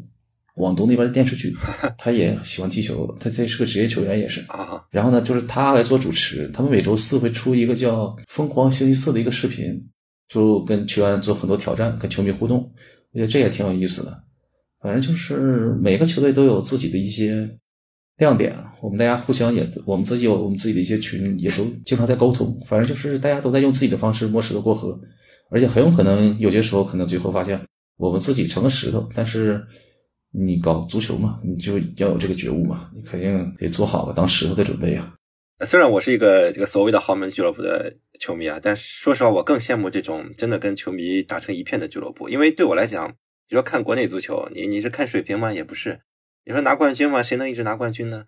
广东那边的电视剧，他也喜欢踢球，他这是个职业球员也是啊。然后呢，就是他来做主持，他们每周四会出一个叫《疯狂星期四》的一个视频，就跟球员做很多挑战，跟球迷互动。我觉得这也挺有意思的。反正就是每个球队都有自己的一些亮点，我们大家互相也，我们自己有我们自己的一些群，也都经常在沟通。反正就是大家都在用自己的方式摸石头过河，而且很有可能有些时候可能最后发现我们自己成了石头，但是。你搞足球嘛，你就要有这个觉悟嘛，你肯定得做好了当石头的准备啊。虽然我是一个这个所谓的豪门俱乐部的球迷啊，但说实话，我更羡慕这种真的跟球迷打成一片的俱乐部。因为对我来讲，你说看国内足球，你你是看水平吗？也不是。你说拿冠军吗？谁能一直拿冠军呢？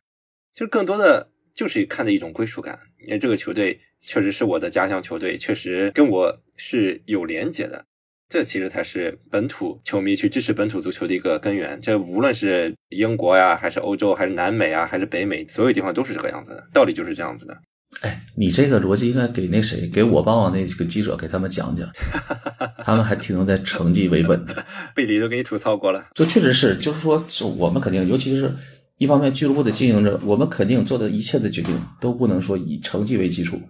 其实更多的就是看的一种归属感，因为这个球队确实是我的家乡球队，确实跟我是有连结的。这其实才是本土球迷去支持本土足球的一个根源。这无论是英国呀，还是欧洲，还是南美啊，还是北美，所有地方都是这个样子的。道理就是这样子的。哎，你这个逻辑应该给那谁，给我帮那几个记者给他们讲讲，他们还挺能在成绩为本的。背地都给你吐槽过了。这确实是，就是说，是我们肯定，尤其是一方面俱乐部的经营者，我们肯定做的一切的决定都不能说以成绩为基础。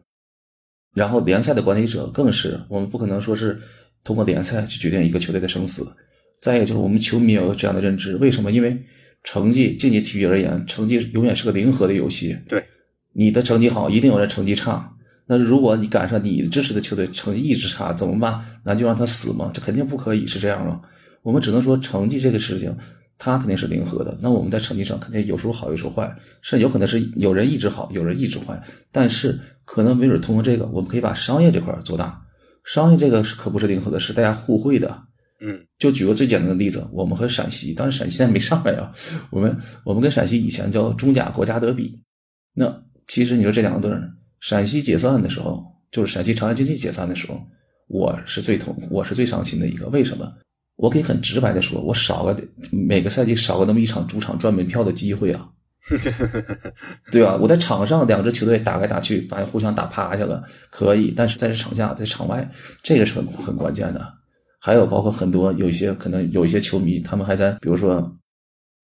然后联赛的管理者更是，我们不可能说是。通过联赛去决定一个球队的生死，再一个就是我们球迷有这样的认知，为什么？因为成绩，竞技体育而言，成绩永远是个零和的游戏。对，你的成绩好，一定有人成绩差。那如果你赶上你支持的球队成绩一直差，怎么办？那就让他死吗？这肯定不可以是这样了。我们只能说，成绩这个事情，它肯定是零和的。那我们在成绩上肯定有时候好，有时候坏，甚至有可能是有人一直好，有人一直坏。但是可能没准通过这个，我们可以把商业这块做大。商业这个是可不是零和的，是大家互惠的。嗯，就举个最简单的例子，我们和陕西，当然陕西现在没上来啊。我们我们跟陕西以前叫中甲国家德比。那其实你说这两个队儿，陕西解散的时候，就是陕西长安竞技解散的时候，我是最痛，我是最伤心的一个。为什么？我可以很直白的说，我少个每个赛季少个那么一场主场赚门票的机会啊。对吧？我在场上两支球队打来打去，把人互相打趴下了，可以。但是在这场下，在场外，这个是很很关键的。还有包括很多有一些可能有一些球迷，他们还在比如说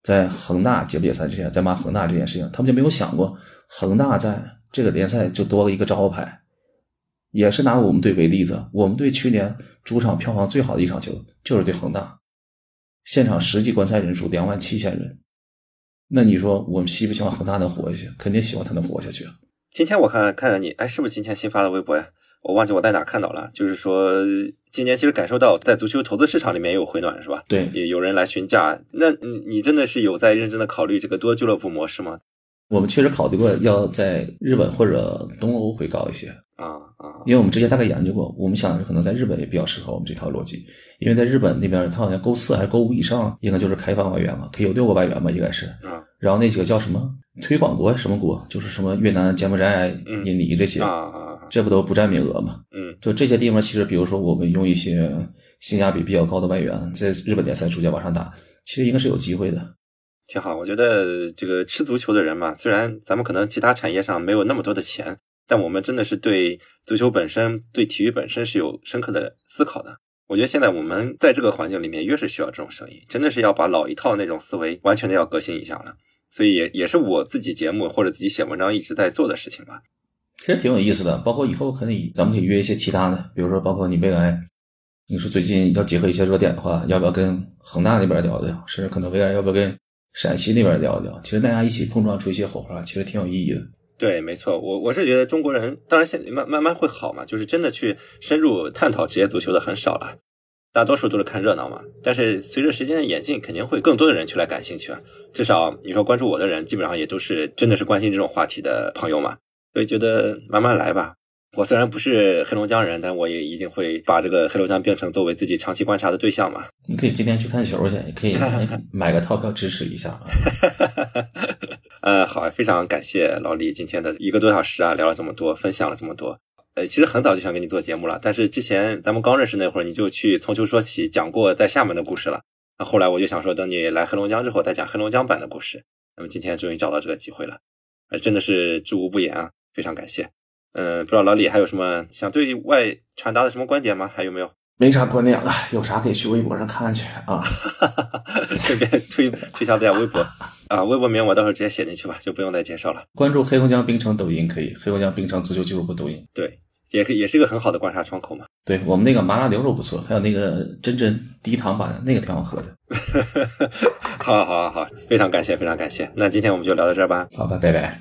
在恒大解不解散之前，在骂恒大这件事情，他们就没有想过恒大在这个联赛就多了一个招牌。也是拿我们队为例子，我们队去年主场票房最好的一场球就是对恒大，现场实际观赛人数两万七千人。那你说我们希不希望恒大能活下去？肯定希望他能活下去。今天我看看到你，哎，是不是今天新发的微博呀？我忘记我在哪看到了。就是说，今年其实感受到在足球投资市场里面也有回暖，是吧？对，也有人来询价。那你你真的是有在认真的考虑这个多俱乐部模式吗？我们确实考虑过要在日本或者东欧会高一些，啊啊，因为我们之前大概研究过，我们想可能在日本也比较适合我们这套逻辑，因为在日本那边，它好像勾四还是勾五以上，应该就是开放外援嘛，可以有六个外援吧，应该是。啊然后那几个叫什么推广国什么国，就是什么越南、柬埔寨、嗯印尼这些，啊啊，这不都不占名额嘛？嗯就这些地方，其实比如说我们用一些性价比比较高的外援，在日本联赛逐渐往上打，其实应该是有机会的。挺好。我觉得这个吃足球的人嘛，虽然咱们可能其他产业上没有那么多的钱，但我们真的是对足球本身、对体育本身是有深刻的思考的。我觉得现在我们在这个环境里面，越是需要这种声音，真的是要把老一套那种思维完全的要革新一下了。所以也也是我自己节目或者自己写文章一直在做的事情吧。其实挺有意思的，包括以后可以，咱们可以约一些其他的，比如说包括你未来，你说最近要结合一些热点的话，要不要跟恒大那边聊聊，甚至可能未来要不要跟陕西那边聊一聊？其实大家一起碰撞出一些火花，其实挺有意义的。对，没错，我我是觉得中国人，当然现慢慢慢会好嘛，就是真的去深入探讨职业足球的很少了，大多数都是看热闹嘛。但是随着时间的演进，肯定会更多的人去来感兴趣啊。至少你说关注我的人，基本上也都是真的是关心这种话题的朋友嘛。所以觉得慢慢来吧。我虽然不是黑龙江人，但我也一定会把这个黑龙江变成作为自己长期观察的对象嘛。你可以今天去看球去，也可以 买个套票支持一下啊。呃，好，非常感谢老李今天的一个多小时啊，聊了这么多，分享了这么多。呃，其实很早就想跟你做节目了，但是之前咱们刚认识那会儿，你就去从球说起讲过在厦门的故事了。那后来我就想说，等你来黑龙江之后再讲黑龙江版的故事。那么今天终于找到这个机会了，呃，真的是知无不言啊，非常感谢。嗯、不知道老李还有什么想对外传达的什么观点吗？还有没有？没啥观点了，有啥可以去微博上看去啊。顺便推推销一下微博啊，微博名我到时候直接写进去吧，就不用再介绍了。关注黑龙江冰城抖音可以，黑龙江冰城足球俱乐部抖音。对，也可以也是一个很好的观察窗口嘛。对我们那个麻辣牛肉不错，还有那个真真低糖版的那个挺好喝的。好，好，好，非常感谢，非常感谢。那今天我们就聊到这儿吧。好的，拜拜。